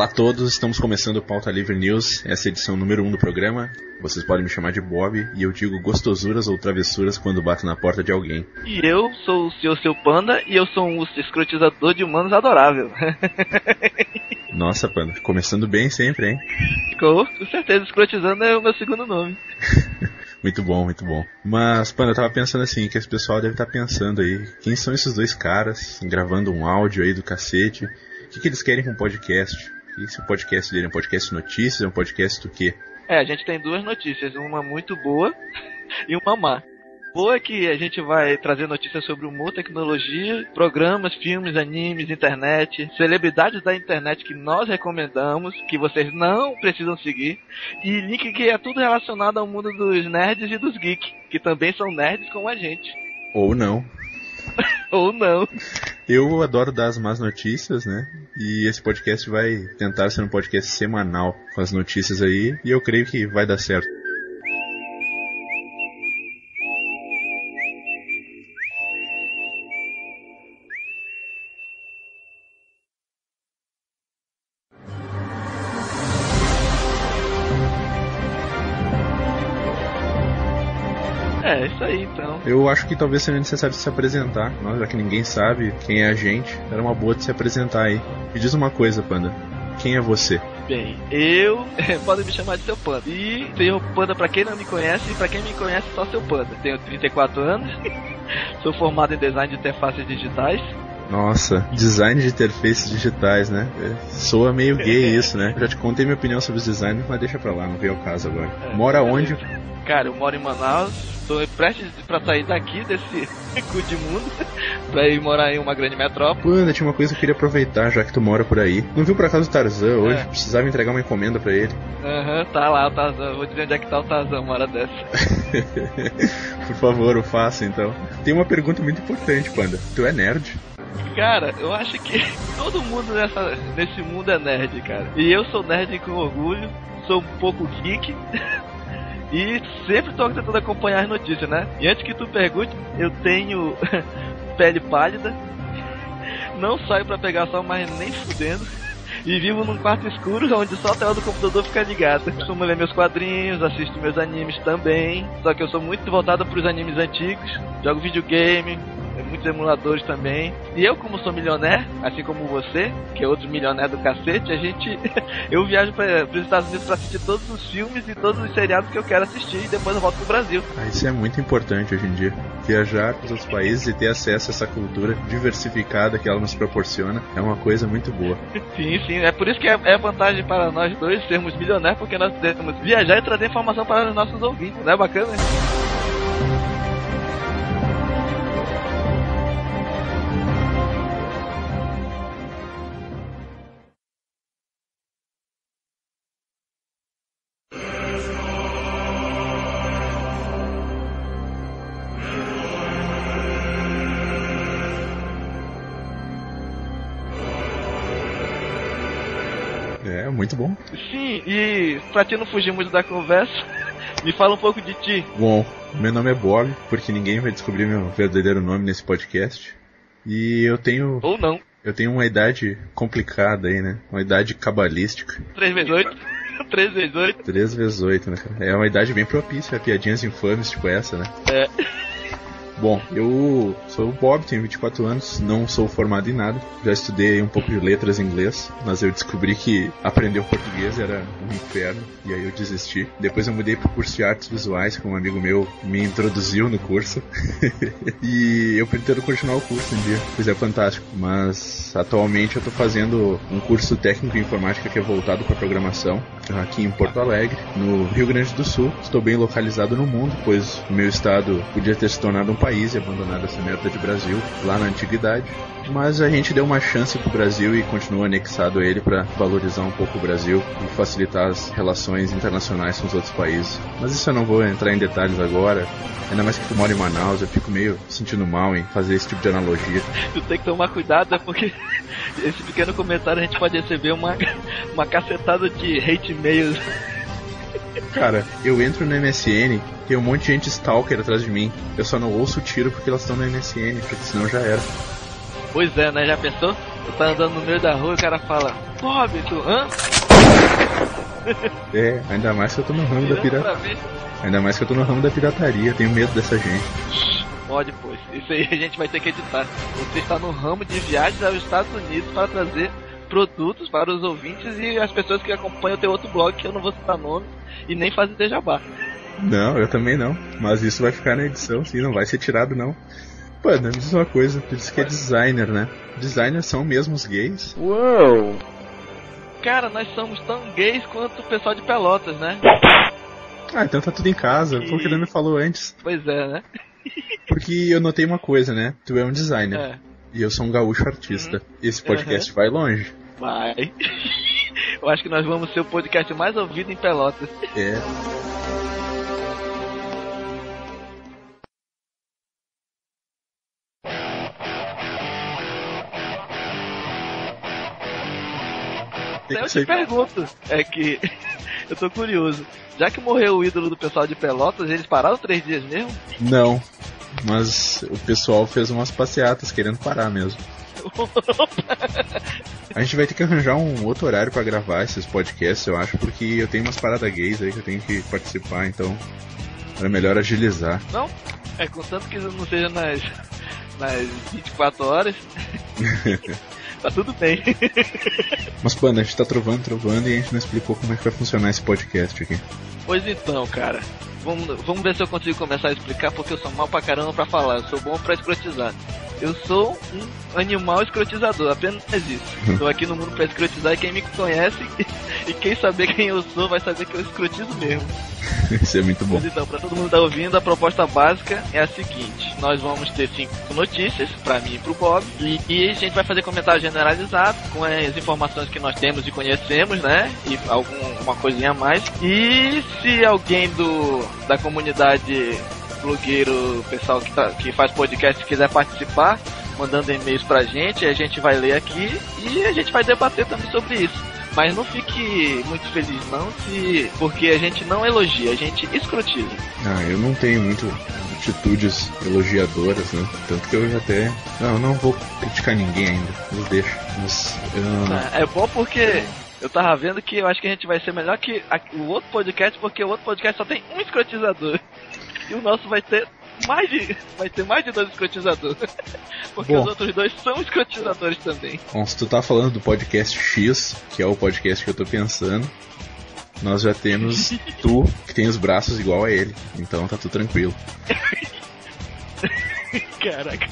Olá a todos, estamos começando o Pauta Livre News, essa é a edição número 1 um do programa. Vocês podem me chamar de Bob e eu digo gostosuras ou travessuras quando bato na porta de alguém. E eu sou o Sr. Seu Panda e eu sou um escrotizador de humanos adorável. Nossa, Panda, começando bem sempre, hein? Com certeza, escrotizando é o meu segundo nome. Muito bom, muito bom. Mas, Panda, eu tava pensando assim, que esse pessoal deve estar tá pensando aí, quem são esses dois caras gravando um áudio aí do cacete? O que, que eles querem com o podcast? E se o podcast dele é um podcast notícias, é um podcast do quê? É, a gente tem duas notícias, uma muito boa e uma má. Boa é que a gente vai trazer notícias sobre humor, tecnologia, programas, filmes, animes, internet, celebridades da internet que nós recomendamos, que vocês não precisam seguir, e link que é tudo relacionado ao mundo dos nerds e dos geeks, que também são nerds como a gente. Ou não. Ou não. Eu adoro dar as más notícias, né? E esse podcast vai tentar ser um podcast semanal com as notícias aí, e eu creio que vai dar certo. Eu acho que talvez seja necessário se apresentar, né? já que ninguém sabe quem é a gente, era uma boa de se apresentar aí. Me diz uma coisa, Panda. Quem é você? Bem, eu podem me chamar de seu panda. E seu panda para quem não me conhece e para quem me conhece só seu panda. Tenho 34 anos, sou formado em design de interfaces digitais. Nossa, design de interfaces digitais, né? Soa meio gay isso, né? Já te contei minha opinião sobre os designs, mas deixa pra lá, não veio o caso agora. Mora onde? Cara, eu moro em Manaus, tô prestes pra sair daqui desse cu de mundo pra ir morar em uma grande metrópole. Panda, tinha uma coisa que eu queria aproveitar, já que tu mora por aí. Não viu por acaso o Tarzan hoje? É. Precisava entregar uma encomenda pra ele. Aham, uhum, tá lá o Tarzan. Vou dizer onde é que tá o Tarzan uma hora dessa. por favor, o faça então. Tem uma pergunta muito importante, Panda. Tu é nerd? Cara, eu acho que todo mundo nessa, nesse mundo é nerd, cara. E eu sou nerd com orgulho, sou um pouco geek. E sempre tô tentando acompanhar as notícias, né? E antes que tu pergunte, eu tenho pele pálida, não saio para pegar sol, mas nem fudendo. E vivo num quarto escuro onde só a tela do computador fica ligada. Costumo ler meus quadrinhos, assisto meus animes também. Só que eu sou muito voltado pros animes antigos. Jogo videogame, muitos emuladores também. E eu, como sou milionário, assim como você, que é outro milionário do cacete, a gente. eu viajo para os Estados Unidos para assistir todos os filmes e todos os seriados que eu quero assistir e depois eu volto pro Brasil. Ah, isso é muito importante hoje em dia. Viajar para os outros países e ter acesso a essa cultura diversificada que ela nos proporciona é uma coisa muito boa. sim, sim. É por isso que é, é vantagem para nós dois sermos milionários, porque nós podemos viajar e trazer informação para os nossos ouvintes. Não é bacana? É, muito bom. Sim, e pra ti não fugir muito da conversa, me fala um pouco de ti. Bom, meu nome é Bob, porque ninguém vai descobrir meu verdadeiro nome nesse podcast. E eu tenho. Ou não. Eu tenho uma idade complicada aí, né? Uma idade cabalística. 3 vezes 8 3 vezes 8 3 vezes 8, né, cara? É uma idade bem propícia a piadinhas infames tipo essa, né? É. Bom, eu sou o Bob, tenho 24 anos, não sou formado em nada. Já estudei um pouco de letras em inglês, mas eu descobri que aprender o português era um inferno e aí eu desisti. Depois eu mudei pro curso de artes visuais, que um amigo meu me introduziu no curso. e eu pretendo continuar o curso um dia, pois é fantástico. Mas atualmente eu tô fazendo um curso técnico em informática que é voltado para programação aqui em Porto Alegre, no Rio Grande do Sul. Estou bem localizado no mundo, pois o meu estado podia ter se tornado um país e abandonado essa merda de Brasil lá na antiguidade. Mas a gente deu uma chance pro Brasil e continua anexado a ele para valorizar um pouco o Brasil e facilitar as relações internacionais com os outros países. Mas isso eu não vou entrar em detalhes agora. Ainda mais que tu mora em Manaus, eu fico meio sentindo mal em fazer esse tipo de analogia. Tu tem que tomar cuidado, porque esse pequeno comentário a gente pode receber uma, uma cacetada de hate mails. Cara, eu entro no MSN, tem um monte de gente stalker atrás de mim. Eu só não ouço o tiro porque elas estão no MSN, porque senão já era. Pois é, né? Já pensou? Eu tá andando no meio da rua e o cara fala, Bob, tu, hã? É, ainda mais que eu tô no ramo da pirataria. Ainda mais que eu tô no ramo da pirataria, tenho medo dessa gente. Pode, pois. Isso aí a gente vai ter que editar. Você está no ramo de viagens aos Estados Unidos para trazer produtos para os ouvintes e as pessoas que acompanham o teu outro blog, que eu não vou citar nome, e nem fazer jabá. Não, eu também não. Mas isso vai ficar na edição, sim, não vai ser tirado não. Pô, me diz uma coisa, tu disse que é designer, né? Designers são mesmo os gays? Uou! Cara, nós somos tão gays quanto o pessoal de Pelotas, né? Ah, então tá tudo em casa, foi o que ele me falou antes. Pois é, né? Porque eu notei uma coisa, né? Tu é um designer. É. E eu sou um gaúcho artista. Esse podcast vai longe. Vai. Eu acho que nós vamos ser o podcast mais ouvido em Pelotas. É. Tem Eu te pergunto, é que eu tô curioso. Já que morreu o ídolo do pessoal de Pelotas, eles pararam três dias mesmo? Não. Mas o pessoal fez umas passeatas querendo parar mesmo. A gente vai ter que arranjar um outro horário pra gravar esses podcasts, eu acho, porque eu tenho umas paradas gays aí que eu tenho que participar, então era melhor agilizar. Não? É, contanto que não seja nas, nas 24 horas. tá tudo bem. Mas, Panda, a gente tá trovando, trovando e a gente não explicou como é que vai funcionar esse podcast aqui. Pois então, cara. Vamos, vamos ver se eu consigo começar a explicar, porque eu sou mal pra caramba pra falar. Eu sou bom pra escrotizar. Eu sou um animal escrotizador, apenas isso. Tô aqui no mundo pra escrotizar e quem me conhece e quem saber quem eu sou vai saber que eu escrotizo mesmo. Isso é muito bom. Mas então, pra todo mundo que tá ouvindo, a proposta básica é a seguinte: nós vamos ter cinco notícias, pra mim e pro Bob, e, e a gente vai fazer comentário generalizado com as informações que nós temos e conhecemos, né? E alguma coisinha a mais. E se alguém do da comunidade blogueiro, pessoal que, tá, que faz podcast quiser participar, mandando e-mails pra gente, a gente vai ler aqui e a gente vai debater também sobre isso. Mas não fique muito feliz não, se porque a gente não elogia, a gente escrotiza. Ah, eu não tenho muito atitudes elogiadoras, né? Tanto que eu já até. Não, eu não vou criticar ninguém ainda. Eu deixo. Mas. eu- É bom porque eu tava vendo que eu acho que a gente vai ser melhor que o outro podcast, porque o outro podcast só tem um escrotizador. E o nosso vai ter mais de. Vai ter mais de dois escrotizadores. Porque Bom. os outros dois são escrotizadores também. Bom, se tu tá falando do podcast X, que é o podcast que eu tô pensando, nós já temos tu, que tem os braços igual a ele. Então tá tudo tranquilo. Caraca.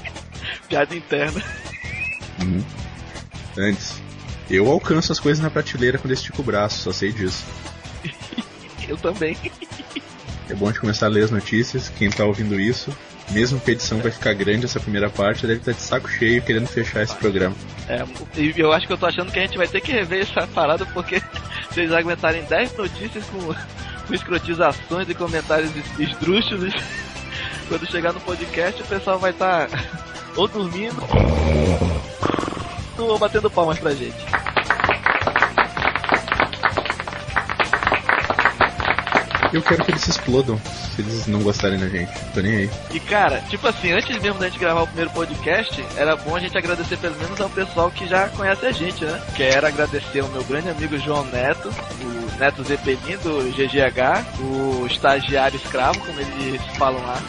Piada interna. Uhum. Antes, eu alcanço as coisas na prateleira quando estico o braço, só sei disso. Eu também. É bom de começar a ler as notícias. Quem tá ouvindo isso, mesmo que a edição vai ficar grande essa primeira parte, deve estar de saco cheio querendo fechar esse programa. É, eu acho que eu tô achando que a gente vai ter que rever essa parada porque se eles aguentarem 10 notícias com, com escrotizações e comentários es- esdrúxulos, quando chegar no podcast o pessoal vai estar ou dormindo ou batendo palmas pra gente. Eu quero que eles se explodam, se eles não gostarem da gente. Tô nem aí. E cara, tipo assim, antes mesmo da gente gravar o primeiro podcast, era bom a gente agradecer pelo menos ao pessoal que já conhece a gente, né? Quero agradecer ao meu grande amigo João Neto, o Neto Zeppelin do GGH, o estagiário escravo, como eles falam lá.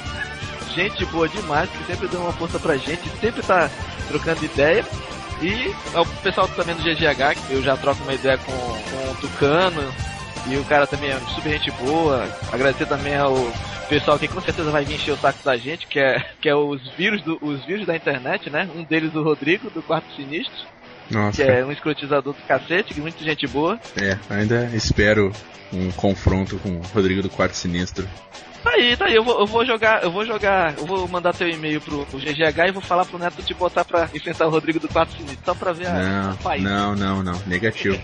Gente boa demais, que sempre deu uma força pra gente, sempre tá trocando ideia. E ao pessoal também do GGH, que eu já troco uma ideia com, com o Tucano, e o cara também é super gente boa. Agradecer também ao pessoal que com certeza vai vir encher o saco da gente, que é, que é os vírus do, os vírus da internet, né? Um deles o Rodrigo, do Quarto Sinistro, Nossa, que é um escrotizador do cacete, que muita gente boa. é, ainda espero um confronto com o Rodrigo do Quarto Sinistro. Tá aí, tá aí, eu vou, eu vou jogar, eu vou jogar, eu vou mandar teu e-mail pro, pro GGH e vou falar pro Neto te botar pra enfrentar o Rodrigo do Quarto Sinistro, só pra ver a, Não, a país. não, não, não. Negativo.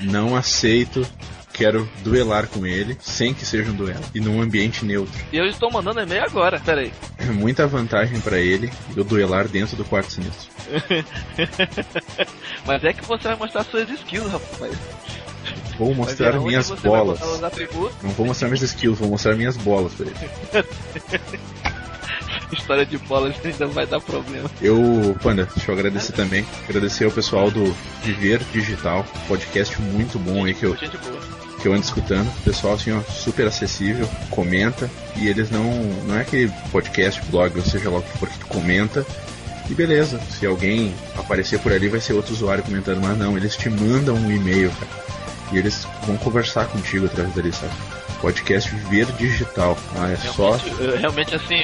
Não aceito. Quero duelar com ele, sem que seja um duelo. E num ambiente neutro. E eu estou mandando e-mail agora, pera aí. É muita vantagem pra ele eu duelar dentro do quarto sinistro. Mas é que você vai mostrar suas skills, rapaz. Vou Vai mostrar minhas bolas. Não vou mostrar minhas skills, vou mostrar minhas bolas pra ele. História de bolas ainda vai dar problema. Eu, Panda, deixa eu agradecer também. Agradecer ao pessoal do Viver Digital, podcast muito bom aí que eu, que eu ando escutando. Pessoal, assim, ó, super acessível, comenta. E eles não. Não é aquele podcast, blog, ou seja lá o que for que tu comenta. E beleza, se alguém aparecer por ali vai ser outro usuário comentando, mas não, eles te mandam um e-mail, cara. E eles vão conversar contigo através dali, sabe? Podcast Viver Digital. Ah, é realmente, só. Realmente assim,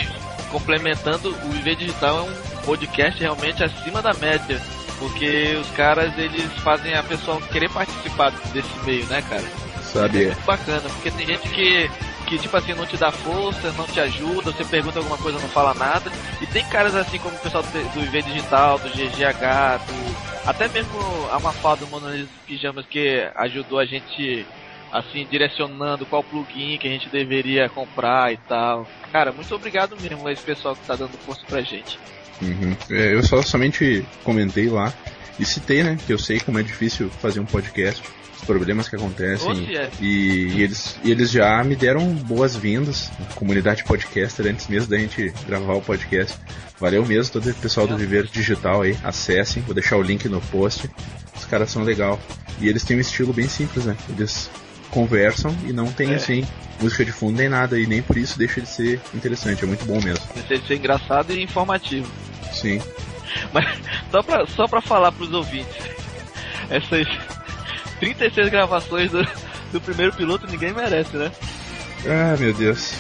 complementando, o Viver Digital é um podcast realmente acima da média. Porque os caras, eles fazem a pessoa querer participar desse meio, né, cara? Sabe? É muito bacana, porque tem gente que, que, tipo assim, não te dá força, não te ajuda, você pergunta alguma coisa, não fala nada. E tem caras assim como o pessoal do, IV Digital, do GGH, do. Até mesmo a Mafalda do Monolith Pijamas que ajudou a gente assim, direcionando qual plugin que a gente deveria comprar e tal. Cara, muito obrigado mesmo a esse pessoal que tá dando força pra gente. Uhum. É, eu só somente comentei lá e citei, né, que eu sei como é difícil fazer um podcast, os problemas que acontecem é. e, e, eles, e eles já me deram boas-vindas, comunidade podcaster, antes mesmo da gente gravar o podcast. Valeu mesmo todo o pessoal do Viver Digital aí, acessem, vou deixar o link no post. Os caras são legal. E eles têm um estilo bem simples, né? Eles conversam e não tem É. assim música de fundo nem nada e nem por isso deixa de ser interessante, é muito bom mesmo. Precisa ser engraçado e informativo. Sim. Mas só pra, só pra falar pros ouvintes, essas 36 gravações do, do primeiro piloto ninguém merece, né? Ah, meu Deus.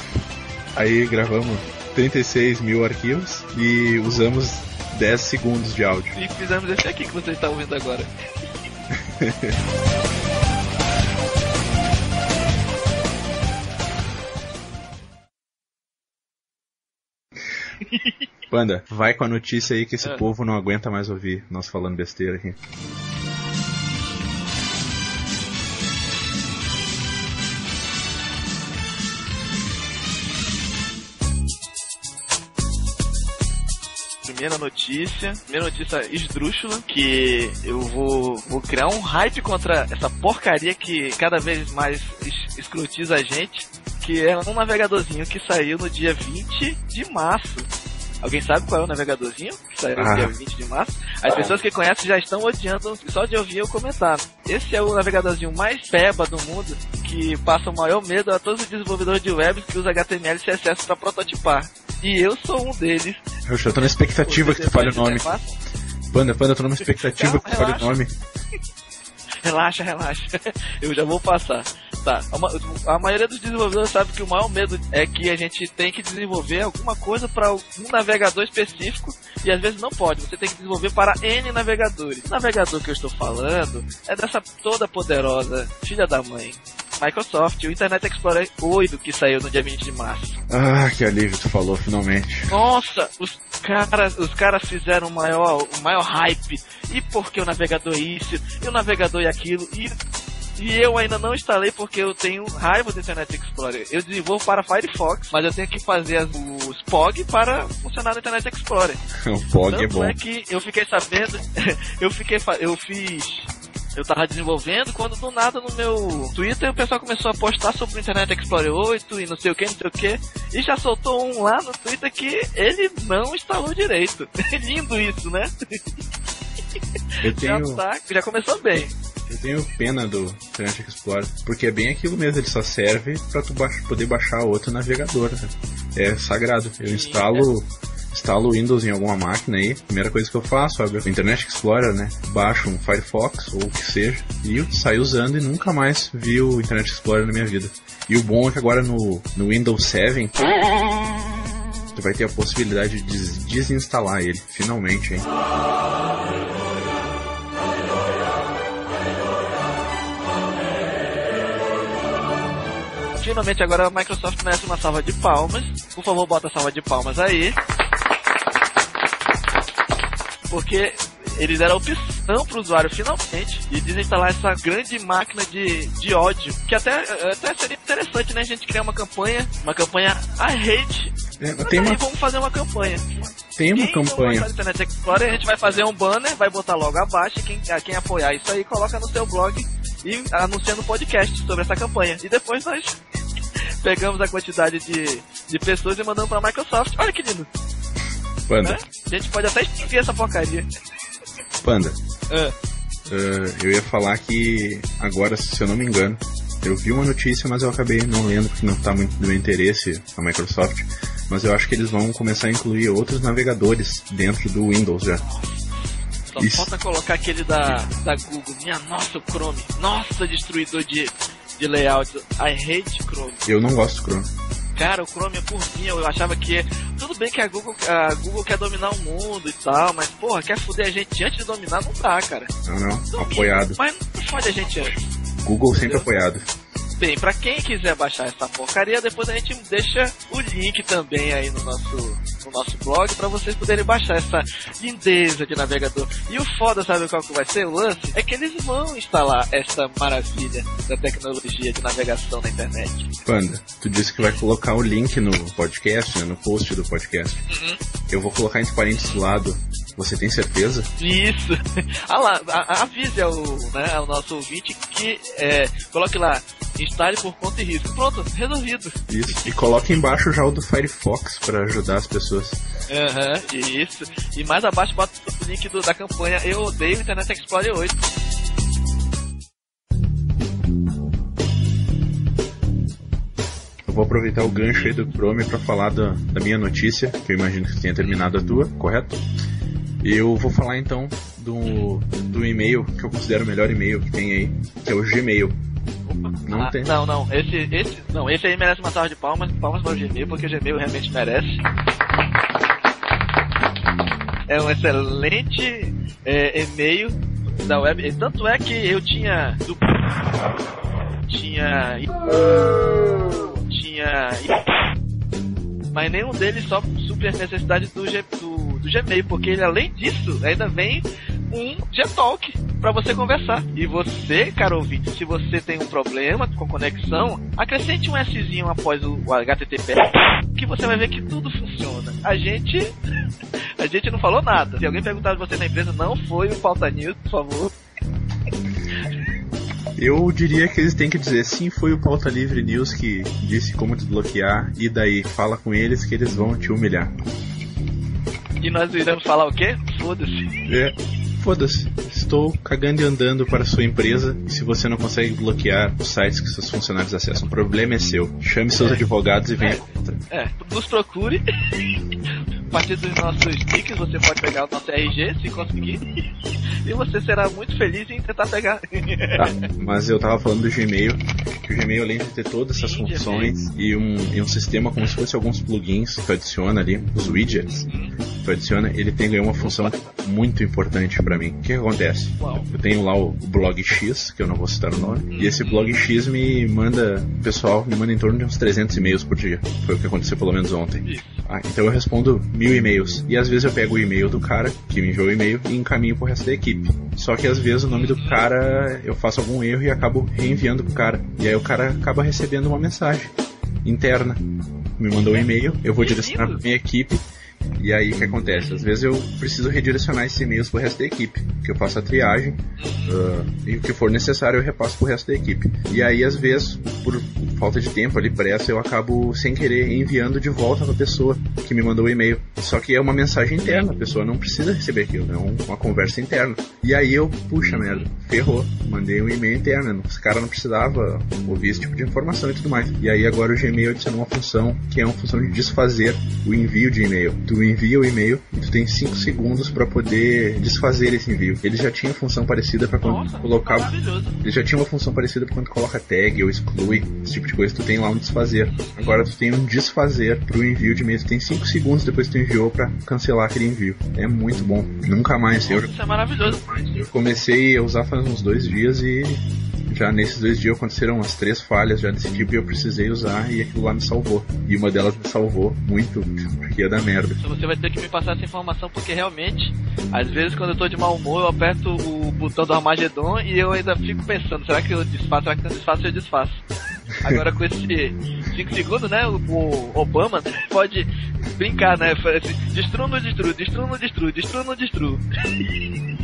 Aí gravamos 36 mil arquivos e usamos 10 segundos de áudio. E fizemos esse aqui que você está ouvindo agora. Panda, vai com a notícia aí que esse É. povo não aguenta mais ouvir nós falando besteira aqui. Primeira notícia, primeira notícia esdrúxula, que eu vou, vou criar um hype contra essa porcaria que cada vez mais es- escrotiza a gente, que é um navegadorzinho que saiu no dia 20 de março. Alguém sabe qual é o navegadorzinho que saiu Ah. no dia 20 de março? As pessoas que conhecem já estão odiando só de ouvir eu comentar. Esse é o navegadorzinho mais peba do mundo, que passa o maior medo a todos os desenvolvedores de web que usam HTML e CSS para prototipar. E eu sou um deles. Eu já tô na expectativa que tu fale o nome. Panda, Panda, eu tô numa expectativa que tu fale o nome. Relaxa, relaxa. Eu já vou passar. Tá. A, a maioria dos desenvolvedores sabe que o maior medo é que a gente tem que desenvolver alguma coisa para um navegador específico e às vezes não pode. Você tem que desenvolver para N navegadores. O navegador que eu estou falando é dessa toda poderosa filha da mãe. Microsoft, o Internet Explorer 8 que saiu no dia 20 de março. Ah, que alívio tu falou, finalmente. Nossa, os caras, os caras fizeram o maior, o maior hype. E porque o navegador é isso, e o navegador é aquilo, e, e eu ainda não instalei porque eu tenho raiva do Internet Explorer. Eu desenvolvo para Firefox, mas eu tenho que fazer as- os POG para funcionar no Internet Explorer. O POG é Tanto bom. é que eu fiquei sabendo, eu fiquei, eu fiz, eu tava desenvolvendo quando do nada no meu Twitter o pessoal começou a postar sobre o Internet Explorer 8 e não sei o que, não sei o que, e já soltou um lá no Twitter que ele não instalou direito. Lindo isso, né? Eu tenho, Já tá, já começou bem. eu tenho pena do Internet Explorer, porque é bem aquilo mesmo, ele só serve pra tu poder baixar outro navegador. né? É sagrado. Eu Sim, instalo. Instalo o Windows em alguma máquina aí, primeira coisa que eu faço, abro o Internet Explorer, né? Baixo um Firefox ou o que seja, e saio usando e nunca mais vi o Internet Explorer na minha vida. E o bom é que agora no, no Windows 7 tu vai ter a possibilidade de des- desinstalar ele, finalmente, hein? Finalmente agora a Microsoft merece uma salva de palmas. Por favor, bota a salva de palmas aí. Porque eles deram a opção para o usuário finalmente de desinstalar essa grande máquina de, de ódio. Que até, até seria interessante, né? A gente criar uma campanha, uma campanha I hate. É, tem uma, vamos fazer uma campanha. tem uma Quem campanha. Internet Explorer, a gente vai fazer um banner, vai botar logo abaixo, quem, a quem apoiar isso aí, coloca no seu blog e anuncia no podcast sobre essa campanha. E depois nós pegamos a quantidade de, de pessoas e mandamos pra Microsoft. Olha que lindo. Panda. Né? A gente pode até extinguir essa porcaria. Panda. Ah, Uh, eu ia falar que agora, se eu não me engano, eu vi uma notícia, mas eu acabei não lendo porque não está muito do meu interesse a Microsoft. Mas eu acho que eles vão começar a incluir outros navegadores dentro do Windows já. só Isso. falta colocar aquele da, da Google. Minha nossa, o Chrome. Nossa, destruidor de, de layout. I hate Chrome. Eu não gosto do Chrome. Cara, o Chrome é por mim, eu achava que. Tudo bem que a Google, a Google quer dominar o mundo e tal, mas porra, quer foder a gente antes de dominar, não dá, cara. Não, não. Domina, Apoiado. Mas não fode a gente antes. Google sempre apoiado. Bem, pra quem quiser baixar essa porcaria, depois a gente deixa o link também aí no nosso, no nosso blog pra vocês poderem baixar essa lindeza de navegador. E o foda, sabe qual que vai ser o lance? É que eles vão instalar essa maravilha da tecnologia de navegação na internet. Panda, tu disse que vai colocar o link no podcast, né, no post do podcast. Uhum. Eu vou colocar entre parênteses do lado. Você tem certeza? Isso. Ah lá, a- a- avise ao, né, ao nosso ouvinte que é, coloque lá, instale por conta e risco. Pronto, resolvido. Isso. E coloque embaixo já o do Firefox para ajudar as pessoas. Aham, isso. E mais abaixo bota o link do- da campanha Eu Odeio Internet Explorer 8. Eu vou aproveitar o gancho aí do Chrome para falar da, da minha notícia, que eu imagino que tenha terminado a tua, correto? Eu vou falar então do, do e-mail que eu considero o melhor e-mail que tem aí, que é o Gmail. Não Ah, tem. Não, não, esse, esse, não, esse aí merece uma salva de palmas, palmas para o Gmail, porque o Gmail realmente merece. É um excelente é, e-mail da web. E Tanto é que eu tinha. Tinha. Tinha. Mas nenhum deles só supre as necessidades do, G, do, do Gmail, porque ele, além disso, ainda vem um Gtalk para você conversar. E você, caro ouvinte, se você tem um problema com conexão, acrescente um Szinho após o, o HTTP, que você vai ver que tudo funciona. A gente. A gente não falou nada. Se alguém perguntar de você na empresa, não foi o Pauta News, por favor. Eu diria que eles têm que dizer sim, foi o Pauta Livre News que disse como desbloquear, e daí fala com eles que eles vão te humilhar. E nós iremos falar o quê? Foda-se. É, foda-se. Estou cagando e andando para sua empresa e se você não consegue bloquear os sites que seus funcionários acessam, o problema é seu. Chame seus advogados e venha contra. É, nos procure. A partir dos nossos tickets você pode pegar o nosso RG se conseguir. E você será muito feliz em tentar pegar. Tá, mas eu tava falando do Gmail, que o Gmail além de ter todas essas funções e um, e um sistema como se fosse alguns plugins que tu adiciona ali, os widgets, que tu adiciona, ele tem ganhou uma função muito importante pra mim. O que, acontece? Eu tenho lá o, blog X, que eu não vou citar o nome, e esse blog X me manda, pessoal me manda em torno de uns 300 e-mails por dia. Foi o que aconteceu pelo menos ontem. Ah, então eu respondo mil e-mails. E às vezes eu pego o e-mail do cara que me enviou o e-mail e encaminho pro resto da equipe. Só que às vezes o nome do cara eu faço algum erro e acabo reenviando pro cara. E aí o cara acaba recebendo uma mensagem interna. Me mandou um e-mail, eu vou direcionar pra minha equipe. E aí o que acontece? Às vezes eu preciso redirecionar esses e-mails pro resto da equipe. Que eu faço a triagem ah, e o que for necessário eu repasso pro resto da equipe. E aí às vezes, por falta de tempo ali, pressa, eu acabo sem querer enviando de volta pra pessoa que me mandou o e-mail. Só que é uma mensagem interna, a pessoa não precisa receber aquilo, é um- uma conversa interna. E aí eu, puxa merda, ferrou, mandei um e-mail interno, esse cara não precisava ouvir esse tipo de informação e tudo mais. E aí agora o Gmail adicionou uma função que é uma função de desfazer o envio de e-mail. Tu envia o e-mail e tu tem 5 segundos para poder desfazer esse envio. Ele já tinha função parecida para quando Nossa, maravilhoso. ele já tinha uma função parecida pra quando coloca tag ou exclui, esse tipo de coisa, tu tem lá um desfazer. Agora tu tem um desfazer pro envio de e-mail, tu tem 5 segundos depois que tu enviou pra cancelar aquele envio. É muito bom. Nunca mais. Eu, Isso é maravilhoso. eu comecei a usar faz uns dois dias e já nesses dois dias aconteceram umas três falhas já desse tipo e eu precisei usar e aquilo lá me salvou. E uma delas me salvou muito, porque ia dar merda. Então você vai ter que me passar essa informação porque realmente, às vezes quando eu tô de mau humor, eu aperto o botão do Armagedon e eu ainda fico pensando, será que eu desfaço? Será que eu desfaço? Eu desfaço. Agora com esse 5 segundos, né? O, Obama pode brincar, né? Assim, Destrua no destruo, destrua no destruo, destrua no destruo.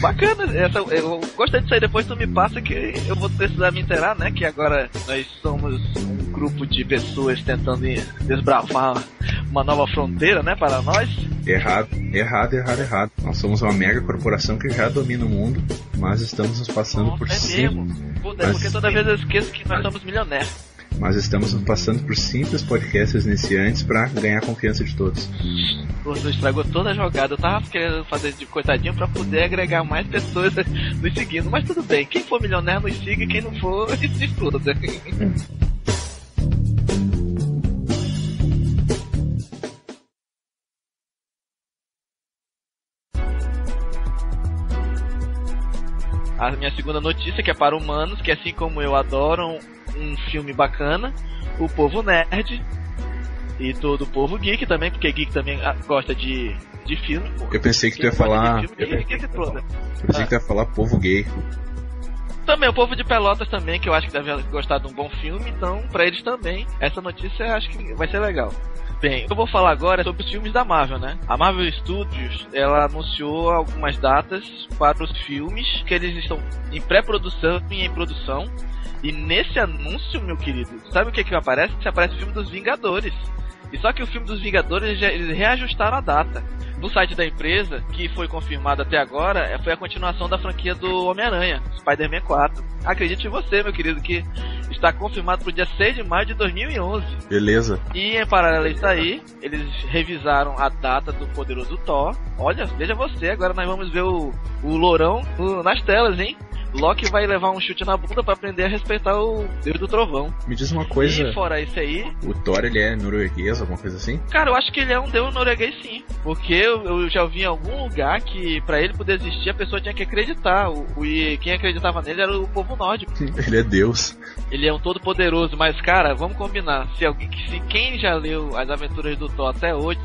Bacana, essa, eu gostei disso aí. Depois tu me passa que eu vou precisar me inteirar, né? Que agora nós somos um grupo de pessoas tentando desbravar uma nova fronteira, né, para nós. Errado, errado, errado, errado. Nós somos uma mega corporação que já domina o mundo, mas estamos nos passando Nossa, por é cima. mesmo. Puta, é porque toda vez eu esqueço que nós somos milionários. Mas estamos passando por simples podcasts iniciantes para ganhar a confiança de todos. Tu estragou toda a jogada. Eu tava querendo fazer de coitadinho pra poder agregar mais pessoas nos seguindo. Mas tudo bem, quem for milionário nos siga, quem não for, se estuda. A minha segunda notícia, que é para humanos, que assim como eu adoram um filme bacana, o povo nerd e todo o povo geek também, porque geek também ah, gosta de, de filme. pô. Eu pensei que tu ia falar. filme, Eu pensei que tu ia falar povo gay. Também, o povo de Pelotas também, que eu acho que deve gostar de um bom filme, então, pra eles também, essa notícia eu acho que vai ser legal. Bem, que eu vou falar agora é sobre os filmes da Marvel, né? A Marvel Studios, ela anunciou algumas datas para os filmes que eles estão em pré-produção e em produção. E nesse anúncio, meu querido, sabe o que que aparece? Aparece o filme dos Vingadores. E só que o filme dos Vingadores, eles reajustaram a data. No site da empresa, que foi confirmado até agora, é- foi a continuação da franquia do Homem-Aranha, Spider-Man 4. Acredite em você, meu querido, que está confirmado para o dia 6 de maio de 2011. Beleza. E em paralelo a isso aí, eles revisaram a data do poderoso Thor. Olha, veja você, agora nós vamos ver o, o Lourão no- nas telas, hein? Loki vai levar um chute na bunda para aprender a respeitar o Deus do Trovão. Me diz uma coisa. E fora isso aí, O Thor ele é norueguês, alguma coisa assim? cara, eu acho que ele é um deus norueguês sim. Porque eu, eu já ouvi em algum lugar que para ele poder existir a pessoa tinha que acreditar. O, o- e quem acreditava nele era o povo nórdico. Ele é Deus. Ele é um todo poderoso, mas cara, vamos combinar. Se alguém, se quem já leu as aventuras do Thor até hoje,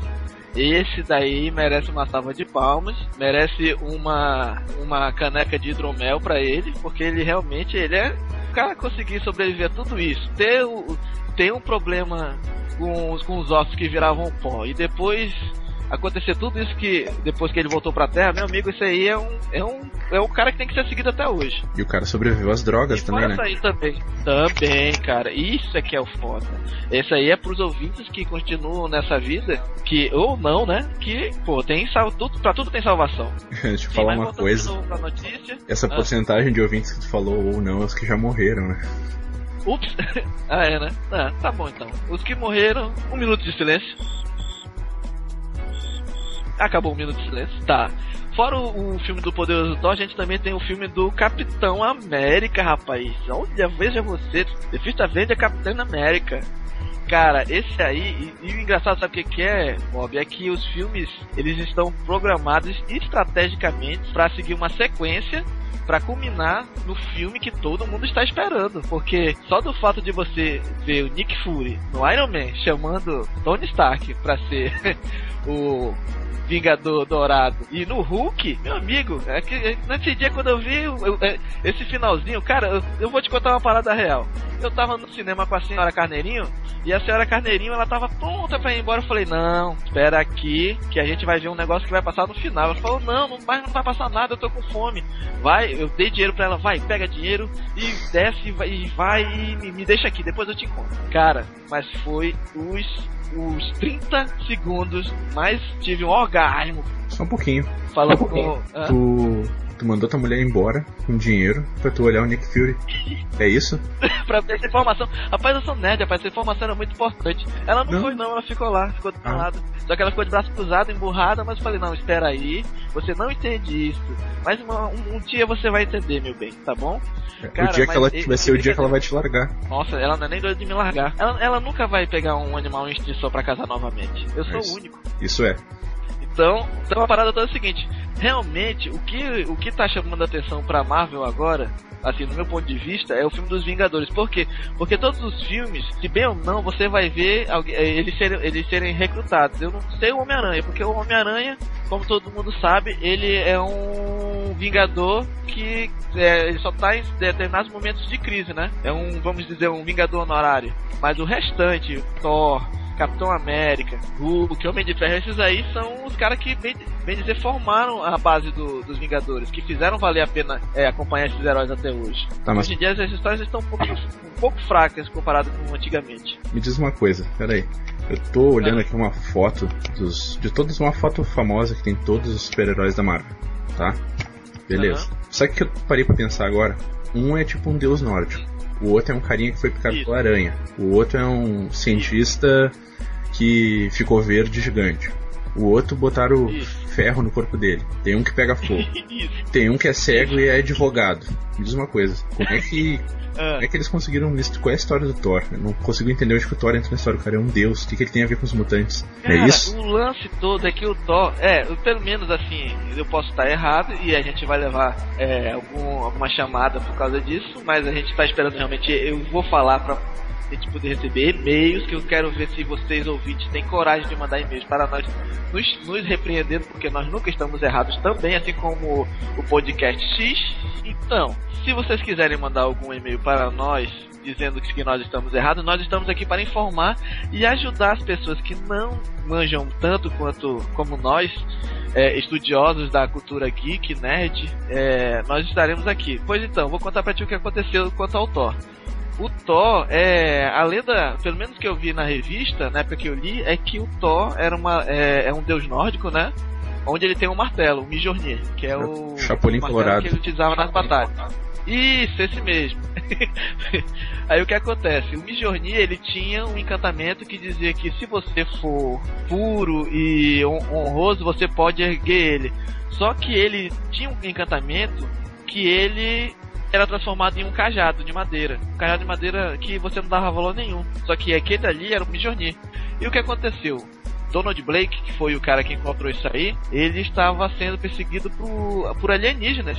esse daí merece uma salva de palmas, merece uma uma caneca de hidromel pra ele, porque ele realmente ele é o cara conseguir sobreviver a tudo isso, ter o, um problema com com os ossos que viravam pó e depois acontecer tudo isso que depois que ele voltou pra Terra, meu amigo, isso aí é um é um é um cara que tem que ser seguido até hoje. E o cara sobreviveu às drogas E também, né? isso aí também. Também, cara. Isso é que é o foda. Esse aí é pros ouvintes que continuam nessa vida, que, ou não, né? Que, pô, tem sal, tudo, pra tudo tem salvação. Deixa eu Sim, falar mas uma coisa. Essa Ah. porcentagem de ouvintes que tu falou ou não, é os que já morreram, né? Ups. ah, é, né? Ah, tá bom então. Os que morreram, um minuto de silêncio. Acabou um minuto de silêncio. Tá. Fora o, o filme do Poderoso Thor, a gente também tem o filme do Capitão América, rapaz. Olha, veja você. The Fist Avenger Capitão América. Cara, esse aí, e, e o engraçado, sabe o que, que é, Bob? É que os filmes, eles estão programados estrategicamente para seguir uma sequência para culminar no filme que todo mundo está esperando. Porque só do fato de você ver o Nick Fury no Iron Man chamando Tony Stark para ser o Vingador Dourado e no Hulk, meu amigo, é que, nesse dia quando eu vi eu- eu- é, esse finalzinho, cara, eu, eu vou te contar uma parada real. Eu tava no cinema com a senhora Carneirinho e a senhora Carneirinho ela tava pronta pra ir embora. Eu falei, não, espera aqui que a gente vai ver um negócio que vai passar no final. Ela falou, não, não vai, não vai passar nada, eu tô com fome. Vai, eu dei dinheiro pra ela, vai, pega dinheiro e desce e vai e, vai, e me, me deixa aqui, depois eu te conto. Cara, mas foi os, os 30 segundos, mas tive um orgasmo Só um pouquinho. falando com. Hã? Tu, tu mandou tua mulher embora com dinheiro pra tu olhar o Nick Fury. É isso? pra ter essa informação. Rapaz, eu sou nerd, rapaz, essa informação era muito importante. Ela não, Não? foi, não, ela ficou lá, ficou do Ah. lado. Só que ela ficou de braço cruzado, emburrada, mas eu falei, não, espera aí, você não entende isso. Mas uma- um, um dia você vai entender, meu bem, tá bom? Cara, o dia que ela ele- vai ser o dia que ela vai te largar. Nossa, ela não é nem doida de me largar. Ela, ela nunca vai pegar um animal em extinção pra casar novamente. Eu sou Mas- o único. Isso é. Então, então a parada toda é o seguinte, realmente o que o que tá chamando a atenção pra Marvel agora, assim, no meu ponto de vista, é o filme dos Vingadores. Por quê? Porque todos os filmes, se bem ou não, você vai ver alguém- eh, eles serem eles serem recrutados. Eu não sei o Homem-Aranha, porque o Homem-Aranha, como todo mundo sabe, ele é um Vingador que é, ele só tá em determinados momentos de crise, né? É um, vamos dizer, um Vingador honorário. Mas o restante, Thor, Capitão América, Hulk, Homem de Ferro, esses aí são os caras que, bem, bem dizer, formaram a base do- dos Vingadores, que fizeram valer a pena é, acompanhar esses heróis até hoje. Tá, mas Hoje em dia essas histórias estão um pouco, um pouco fracas comparado com antigamente. me diz uma coisa, peraí. Eu tô olhando aqui uma foto dos, de todos, uma foto famosa que tem todos os super-heróis da Marvel, tá? Beleza. Uhum. Só que eu parei pra pensar agora. Um é tipo um deus nórdico. O outro é um carinha que foi picado Isso. pela aranha. O outro é um cientista que ficou verde gigante. O outro botaram Isso. ferro no corpo dele. Tem um que pega fogo. Tem um que é cego e é advogado. Me diz uma coisa, como é que. Ah. Como é que eles conseguiram Qual é a história do Thor? Eu não consigo entender onde que o Thor entra na história. O cara é um deus. O que, que ele tem a ver com os mutantes? É cara, é isso? O lance todo é que o Thor. É, pelo menos assim, eu posso estar errado e a gente vai levar é, algum, alguma chamada por causa disso, mas a gente está esperando realmente. Eu vou falar pra gente poder receber e-mails, que eu quero ver se vocês ouvintes têm coragem de mandar e-mails para nós nos, nos repreendendo, porque nós nunca estamos errados também, assim como o podcast X. Então, se vocês quiserem mandar algum e-mail para nós, dizendo que nós estamos errados, nós estamos aqui para informar e ajudar as pessoas que não manjam tanto quanto como nós, é, estudiosos da cultura geek, nerd, é, nós estaremos aqui. Pois então, vou contar para ti o que aconteceu quanto ao Thor o Thor, é, a lenda, pelo menos que eu vi na revista, na época que eu li, é que o Thor era uma, é, é um deus nórdico, né? Onde ele tem um martelo, o Mjolnir, que é o, Chapolin o Colorado. que ele utilizava nas batalhas. Isso, esse mesmo. Aí o que acontece? O Mjolnir ele tinha um encantamento que dizia que se você for puro e honroso, você pode erguer ele. Só que ele tinha um encantamento que ele era transformado em um cajado de madeira. Um cajado de madeira que você não dava valor nenhum. Só que aquele ali era o Mjolnir. E o que aconteceu? Donald Blake, que foi o cara que encontrou isso aí, ele estava sendo perseguido por, por alienígenas.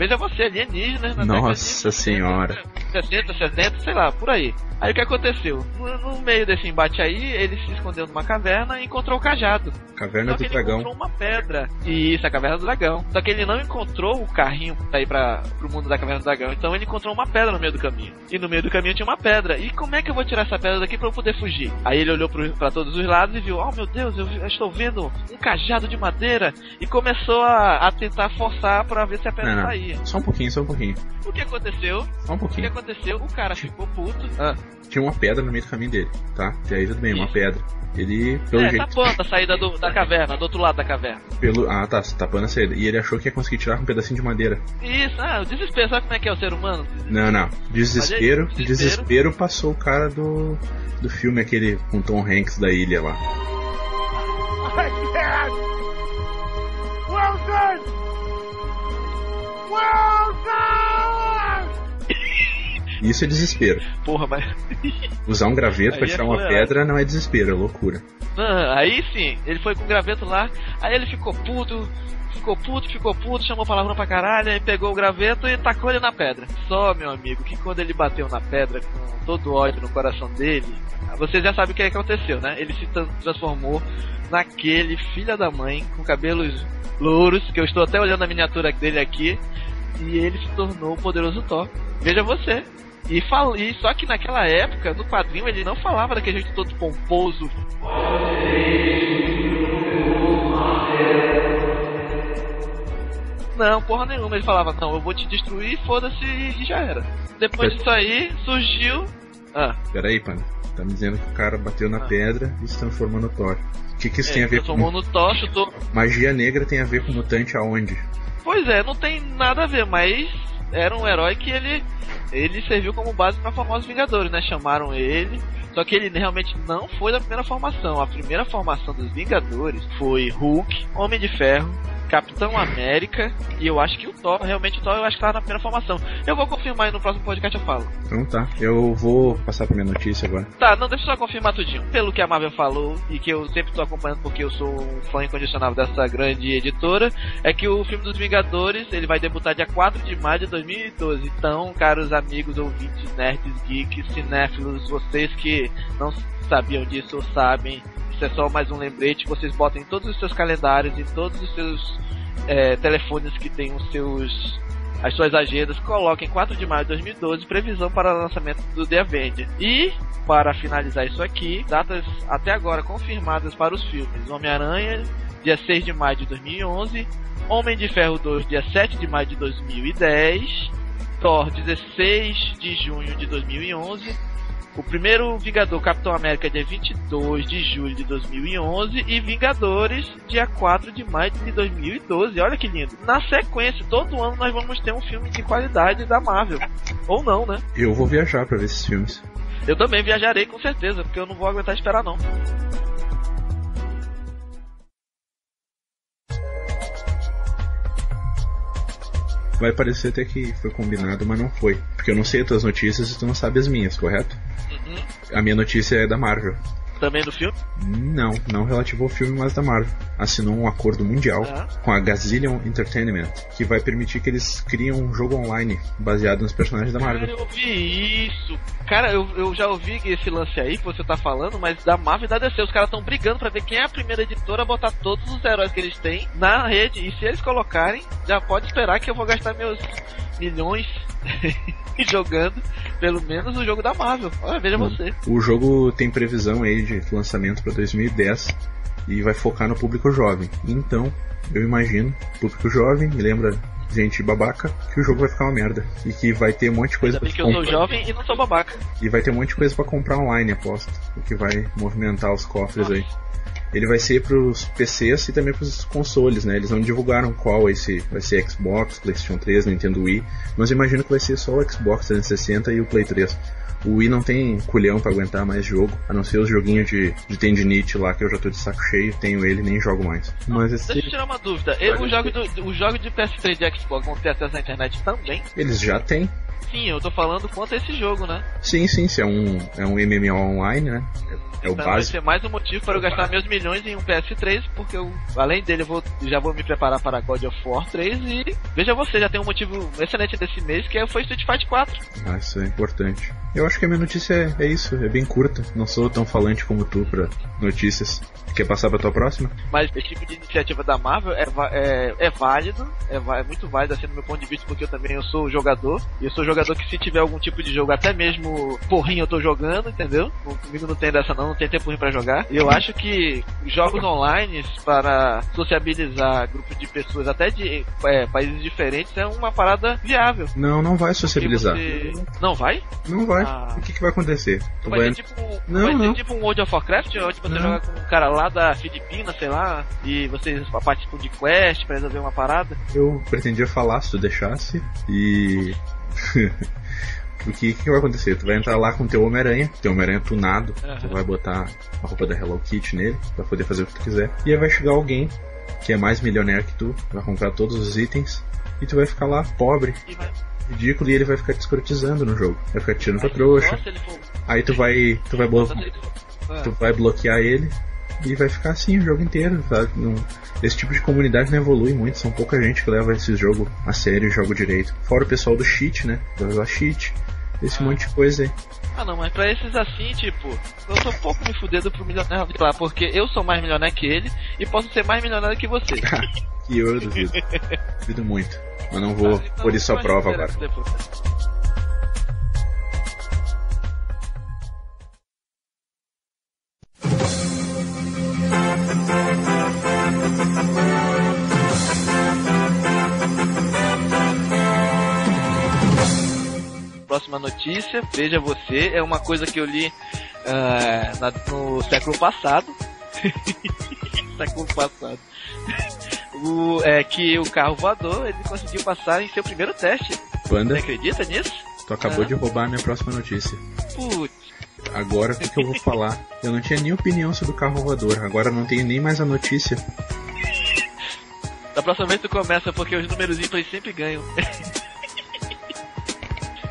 Veja você, alienígenas na Nossa senhora. 60, 70, sei lá, por aí. Aí o que aconteceu? No, no, meio desse embate aí, ele se escondeu numa caverna e encontrou o cajado. Caverna Só do Dragão. Ele encontrou uma pedra. Isso, a Caverna do Dragão. Só que ele não encontrou o carrinho pra ir pra, pro mundo da Caverna do Dragão. Então ele encontrou uma pedra no meio do caminho. E no meio do caminho tinha uma pedra. E como é que eu vou tirar essa pedra daqui pra eu poder fugir? Aí ele olhou pro, pra todos os lados e viu: Oh meu Deus, eu, eu estou vendo um cajado de madeira. E começou a, a tentar forçar pra ver se a pedra não, não. Só um pouquinho, só um pouquinho. O que aconteceu? Só um pouquinho. O que aconteceu? O cara ficou puto. Ah tinha uma pedra no meio do caminho dele, tá? E aí tudo bem, uma pedra. Ele, pelo é, jeito. tapando a saída do, da caverna, do outro lado da caverna. Pelo, ah, tá, tapando a saída. E ele achou que ia conseguir tirar com um pedacinho de madeira. Isso, ah, o desespero, sabe como é que é o ser humano? Não, não. Desespero, desespero, desespero passou o cara do, do filme aquele com Tom Hanks da ilha lá. Wilson! Wilson! Isso é desespero. Porra, mas. Usar um graveto pra tirar é uma pedra não é desespero, é loucura. Ah, aí sim, ele foi com o graveto lá, aí ele ficou puto, ficou puto, ficou puto, chamou palavrão pra caralho, aí pegou o graveto e tacou ele na pedra. Só, meu amigo, que quando ele bateu na pedra com todo o ódio no coração dele, você já sabe o que aconteceu, né? Ele se transformou naquele filho da mãe com cabelos louros, que eu estou até olhando a miniatura dele aqui, e ele se tornou o poderoso Thor. Veja você, e, fal... e só que naquela época, no quadrinho, ele não falava daquele jeito todo pomposo. Não, porra nenhuma. Ele falava, não, eu vou te destruir, foda-se, e já era. Depois disso aí, surgiu. Ah. Peraí, pai. Tá me dizendo que o cara bateu na ah. pedra e se transformou no Thor. O que, que isso é, tem a ver com. no Thor, chutou... Magia negra tem a ver com mutante aonde? Pois é, não tem nada a ver, mas era um herói que ele ele serviu como base para famosos Vingadores, né? Chamaram ele. Só que ele realmente não foi da primeira formação. A primeira formação dos Vingadores foi Hulk, Homem de Ferro, Capitão América e eu acho que o Thor, realmente o Thor, eu acho que tava na primeira formação. Eu vou confirmar e no próximo podcast eu falo. Então tá, eu vou passar pra minha notícia agora. Tá, não, deixa eu só confirmar tudinho. Pelo que a Marvel falou e que eu sempre tô acompanhando porque eu sou um fã incondicional dessa grande editora, é que o filme dos Vingadores, ele vai debutar dia 4 de maio de 2012. Então, caros amigos, ouvintes, nerds, geeks, cinéfilos, vocês que não sabiam disso ou sabem, isso é só mais um lembrete. Vocês botem em todos os seus calendários, em todos os seus é, telefones que tem os seus as suas agendas, coloquem 4 de maio de 2012, previsão para o lançamento do The Avenger. E, para finalizar isso aqui, datas até agora confirmadas para os filmes: Homem-Aranha, dia 6 de maio de 2011, Homem de Ferro 2, dia 7 de maio de 2010, Thor, 16 de junho de 2011, O primeiro Vingador Capitão América dia 22 de julho de 2011 e Vingadores dia 4 de maio de 2012. Olha que lindo. Na sequência, todo ano nós vamos ter um filme de qualidade da Marvel. Ou não, né? Eu vou viajar para ver esses filmes. Eu também viajarei com certeza, porque eu não vou aguentar esperar não. Vai parecer até que foi combinado, mas não foi. Porque eu não sei as tuas notícias e tu não sabe as minhas, correto? Uhum. A minha notícia é da Marvel. Também do filme? Não, não relativo ao filme, mas da Marvel. Assinou um acordo mundial Ah. com a Gazillion Entertainment, que vai permitir que eles criem um jogo online baseado nos personagens da Cara, Marvel. eu ouvi isso. Cara, eu, eu já ouvi esse lance aí que você tá falando, mas da Marvel e da DC, os caras estão brigando pra ver quem é a primeira editora a botar todos os heróis que eles têm na rede. E se eles colocarem, já pode esperar que eu vou gastar meus milhões jogando pelo menos o jogo da Marvel. Olha, veja você. O jogo tem previsão aí de lançamento para 2010 e vai focar no público jovem. Então, eu imagino, público jovem, me lembra gente babaca, que o jogo vai ficar uma merda. E que vai ter um monte de coisa Ainda pra que eu sou comprar. jovem e não sou babaca. E vai ter um monte de coisa pra comprar online, aposto. O que vai movimentar os cofres aí. Ele vai ser pros PCs e também pros consoles, né? Eles não divulgaram qual esse vai ser Xbox, PlayStation 3, Nintendo Wii, mas eu imagino que vai ser só o Xbox 360 e o Play 3. O Wii não tem culhão pra aguentar mais jogo, a não ser os joguinhos de, de tendinite lá que eu já tô de saco cheio, tenho ele nem jogo mais. Mas Deixa eu esse, tirar uma dúvida. Os jogos do, os jogos de PS3 e Xbox vão ter acesso à internet também? eles já têm. Sim, eu tô falando quanto a esse jogo, né? Sim, sim, se é um, é um MMO online, né? É, é o Então vai básico. ser mais um motivo para eu gastar meus milhões em um PS3, porque eu, além dele, eu vou, já vou me preparar para God of War 3 e veja você, já tem um motivo excelente desse mês que é- foi Street Fighter 4. Ah, isso é importante. Eu acho que a minha notícia é, é isso, é bem curta. Não sou tão falante como tu pra notícias. Quer passar pra tua próxima? Mas esse tipo de iniciativa da Marvel é, é, é válido, é, é muito válido assim do meu ponto de vista, porque eu também eu sou jogador, e eu sou jogador que se tiver algum tipo de jogo, até mesmo porrinho eu tô jogando, entendeu? Comigo não tem dessa não, não tem tempo ruim pra jogar. E eu acho que jogos online para sociabilizar grupos de pessoas, até de é, países diferentes, é uma parada viável. Não, não vai sociabilizar. Não vai? Não vai. Ah. O que, que vai acontecer? Vai ser tipo, Não, vai não. ser tipo um World of Warcraft, onde você Não. joga com um cara lá da Filipina, sei lá, e vocês participam de quest pra resolver uma parada. Eu pretendia falar se tu deixasse e. O que, que vai acontecer? Tu vai entrar lá com teu Homem-Aranha, teu Homem-Aranha tunado, Aham. tu vai botar a roupa da Hello Kitty nele, pra poder fazer o que tu quiser. E aí vai chegar alguém que é mais milionário que tu, vai comprar todos os itens, e tu vai ficar lá pobre, E vai. ridículo, e ele vai ficar te escrotizando no jogo. Vai ficar tirando pra trouxa. Aí tu vai. Tu vai, blo- tu vai bloquear ele e vai ficar assim o jogo inteiro, sabe? Não- esse tipo de comunidade não evolui muito, são pouca gente que leva esse jogo a sério e joga direito. Fora o pessoal do cheat, né? Usar cheat, esse Ah. monte de coisa aí. Ah não, mas pra esses assim, tipo, eu tô um pouco me fudendo pro milionário de lá, porque eu sou mais milionário que ele e posso ser mais milionário que você. Que eu duvido. duvido muito. Mas não vou Ah, então pôr isso à prova agora. depois. Próxima notícia, veja você, é uma coisa que eu li ah, na- no século passado. século passado. O, é que o carro voador ele conseguiu passar em seu primeiro teste. Panda, Você acredita nisso? tu acabou Ah. de roubar a minha próxima notícia. Putz, Agora o que, que eu vou falar? Eu não tinha nem opinião sobre o carro voador, agora não tenho nem mais a notícia. da próxima vez tu começa porque os números ímpares sempre ganham.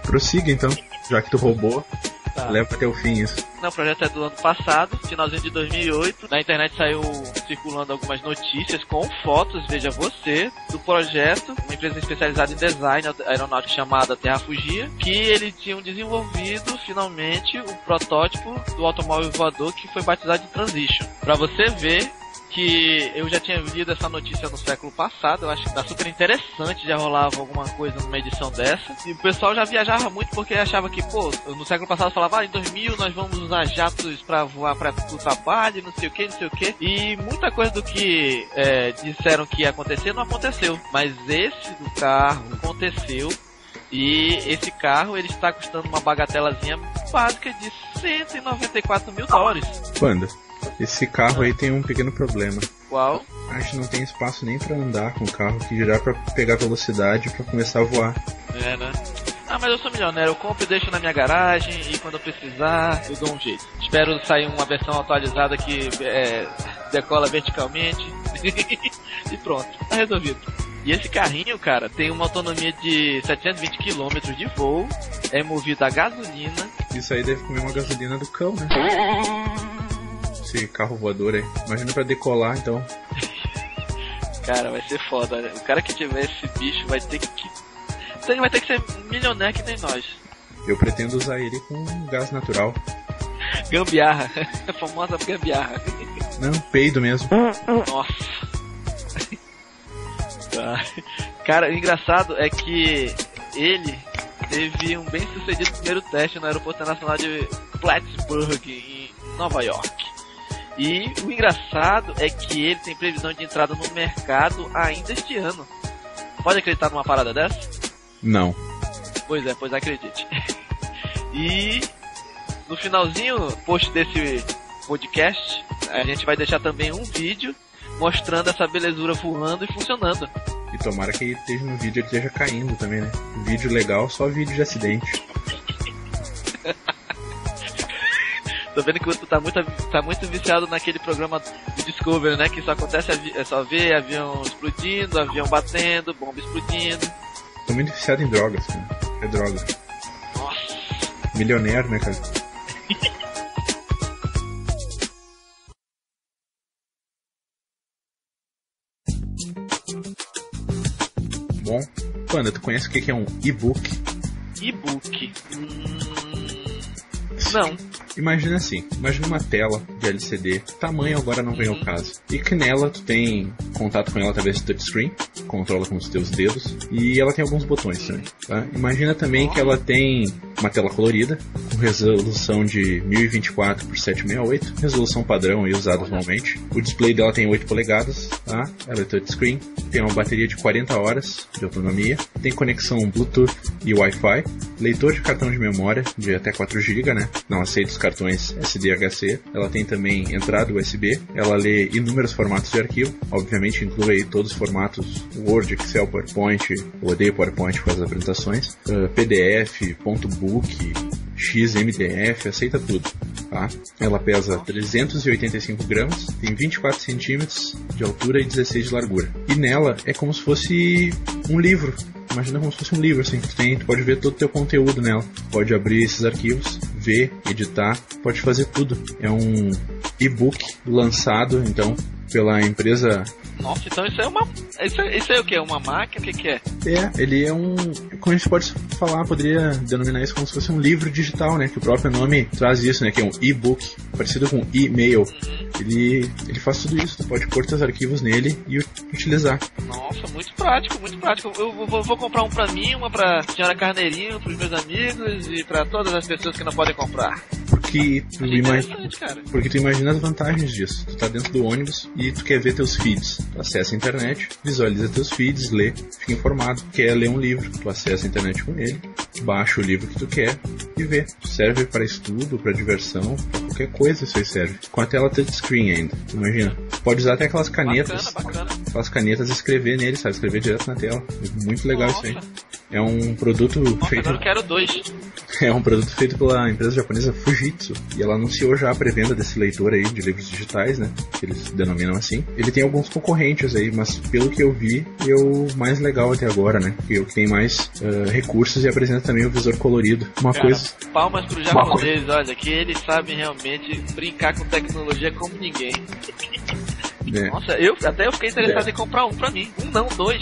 Prossiga então, já que tu roubou, Tá. leva até o fim isso. Não, o projeto é do ano passado, finalzinho de 2008. Na internet saiu circulando algumas notícias com fotos, veja você, do projeto, uma empresa especializada em design aeronáutico chamada Terra Fugia, que eles tinham desenvolvido finalmente o protótipo do automóvel voador que foi batizado de Transition. Pra você ver que eu já tinha lido essa notícia no século passado, eu acho que tá super interessante, já rolava alguma coisa numa edição dessa. E o pessoal já viajava muito porque achava que, pô, no século passado falava, ah, em 2000 nós vamos usar jatos pra voar pra o trabalho, não sei o que, não sei o que. E muita coisa do que é, disseram que ia acontecer não aconteceu. Mas esse do carro aconteceu. E esse carro ele está custando uma bagatelazinha básica de 194 mil dólares. Panda, esse carro aí tem um pequeno problema. Qual? A gente não tem espaço nem para andar com o carro, que dirá para pegar velocidade para começar a voar. É, né? Ah, mas eu sou milionário, eu compro e deixo na minha garagem e quando eu precisar eu dou um jeito. Espero sair uma versão atualizada que é, decola verticalmente e pronto, tá resolvido. E esse carrinho, cara, tem uma autonomia de 720 km de voo, é movido a gasolina. Isso aí deve comer uma gasolina do cão, né? Esse carro voador aí. Imagina pra decolar, então. cara, vai ser foda. Né? O cara que tiver esse bicho vai ter que. Vai ter que ser milionário que nem nós. Eu pretendo usar ele com gás natural. Gambiarra. A famosa gambiarra. Não, peido mesmo. Nossa. Tá. Cara, o engraçado é que ele teve um bem sucedido primeiro teste no Aeroporto Internacional de Plattsburgh, em Nova York. E o engraçado é que ele tem previsão de entrada no mercado ainda este ano. Pode acreditar numa parada dessa? Não. Pois é, pois acredite. e no finalzinho post desse podcast, a gente vai deixar também um vídeo mostrando essa belezura voando e funcionando. E tomara que esteja no vídeo ele esteja caindo também, né? Vídeo legal, só vídeo de acidente. Tô vendo que tu tá muito, tá muito viciado naquele programa de Discovery, né? Que só acontece, é só ver avião explodindo, avião batendo, bomba explodindo. Tô muito viciado em drogas, cara. É droga. Nossa. Milionário, né, cara? Bom, Panda, tu conhece o que é um e-book? E-book? Hum... Não. Imagina assim, imagina uma tela de LCD, tamanho agora não vem ao caso. E que nela tu tem contato com ela através do touchscreen, controla com os teus dedos, e ela tem alguns botões também. Tá? Imagina também que ela tem uma tela colorida, com resolução de 1024 por 768, resolução padrão e usada normalmente. O display dela tem 8 polegadas, tá? Ela é touchscreen, tem uma bateria de 40 horas de autonomia, tem conexão Bluetooth e Wi-Fi, leitor de cartão de memória de até 4 GB, né? Não aceita cartões SDHC. Ela tem também entrada USB. Ela lê inúmeros formatos de arquivo. Obviamente inclui todos os formatos Word, Excel, PowerPoint. Eu odeio PowerPoint com as apresentações. Uh, PDF, .book, XMDF, aceita tudo. Tá? Ela pesa 385 gramas, tem 24 centímetros de altura e 16 de largura. E nela é como se fosse um livro imagina como se fosse um livro, assim, tu, tem, tu pode ver todo o teu conteúdo nela. Pode abrir esses arquivos, editar, pode fazer tudo. É um e-book lançado, então, pela empresa nossa, então isso é uma. Isso, é, isso é o que? Uma máquina? O que, que é? É, ele é um. Como a gente pode falar, poderia denominar isso como se fosse um livro digital, né? Que o próprio nome traz isso, né? Que é um e-book, parecido com e-mail. Uhum. Ele, ele faz tudo isso, tu pode pôr teus arquivos nele e utilizar. Nossa, muito prático, muito prático. Eu vou, vou comprar um pra mim, uma pra senhora Carneirinho, pros meus amigos e pra todas as pessoas que não podem comprar. Porque tu, imagina, porque tu imagina as vantagens disso. Tu tá dentro do ônibus e tu quer ver teus feeds. Tu acessa a internet, visualiza teus feeds, lê, fica informado. Quer ler um livro, tu acessa a internet com ele, baixa o livro que tu quer e vê. Serve para estudo, para diversão, pra qualquer coisa isso aí serve. Com a tela touchscreen ainda. Imagina. Pode usar até aquelas canetas. Bacana, bacana. Aquelas canetas e escrever nele, sabe? Escrever direto na tela. Muito legal Nossa. isso aí. É um produto Nossa, feito. Eu quero dois. É um produto feito pela empresa japonesa Fujitsu. E ela anunciou já a pré-venda desse leitor aí de livros digitais, né? Que eles denominam assim. Ele tem alguns concorrentes aí, mas pelo que eu vi, é o mais legal até agora, né? Que é o que tem mais uh, recursos e apresenta também o visor colorido. Uma Cara, coisa. Palmas pro japonês, olha, que eles sabem realmente brincar com tecnologia como ninguém. É. Nossa, eu até eu fiquei interessado é. em comprar um pra mim. Um não, dois.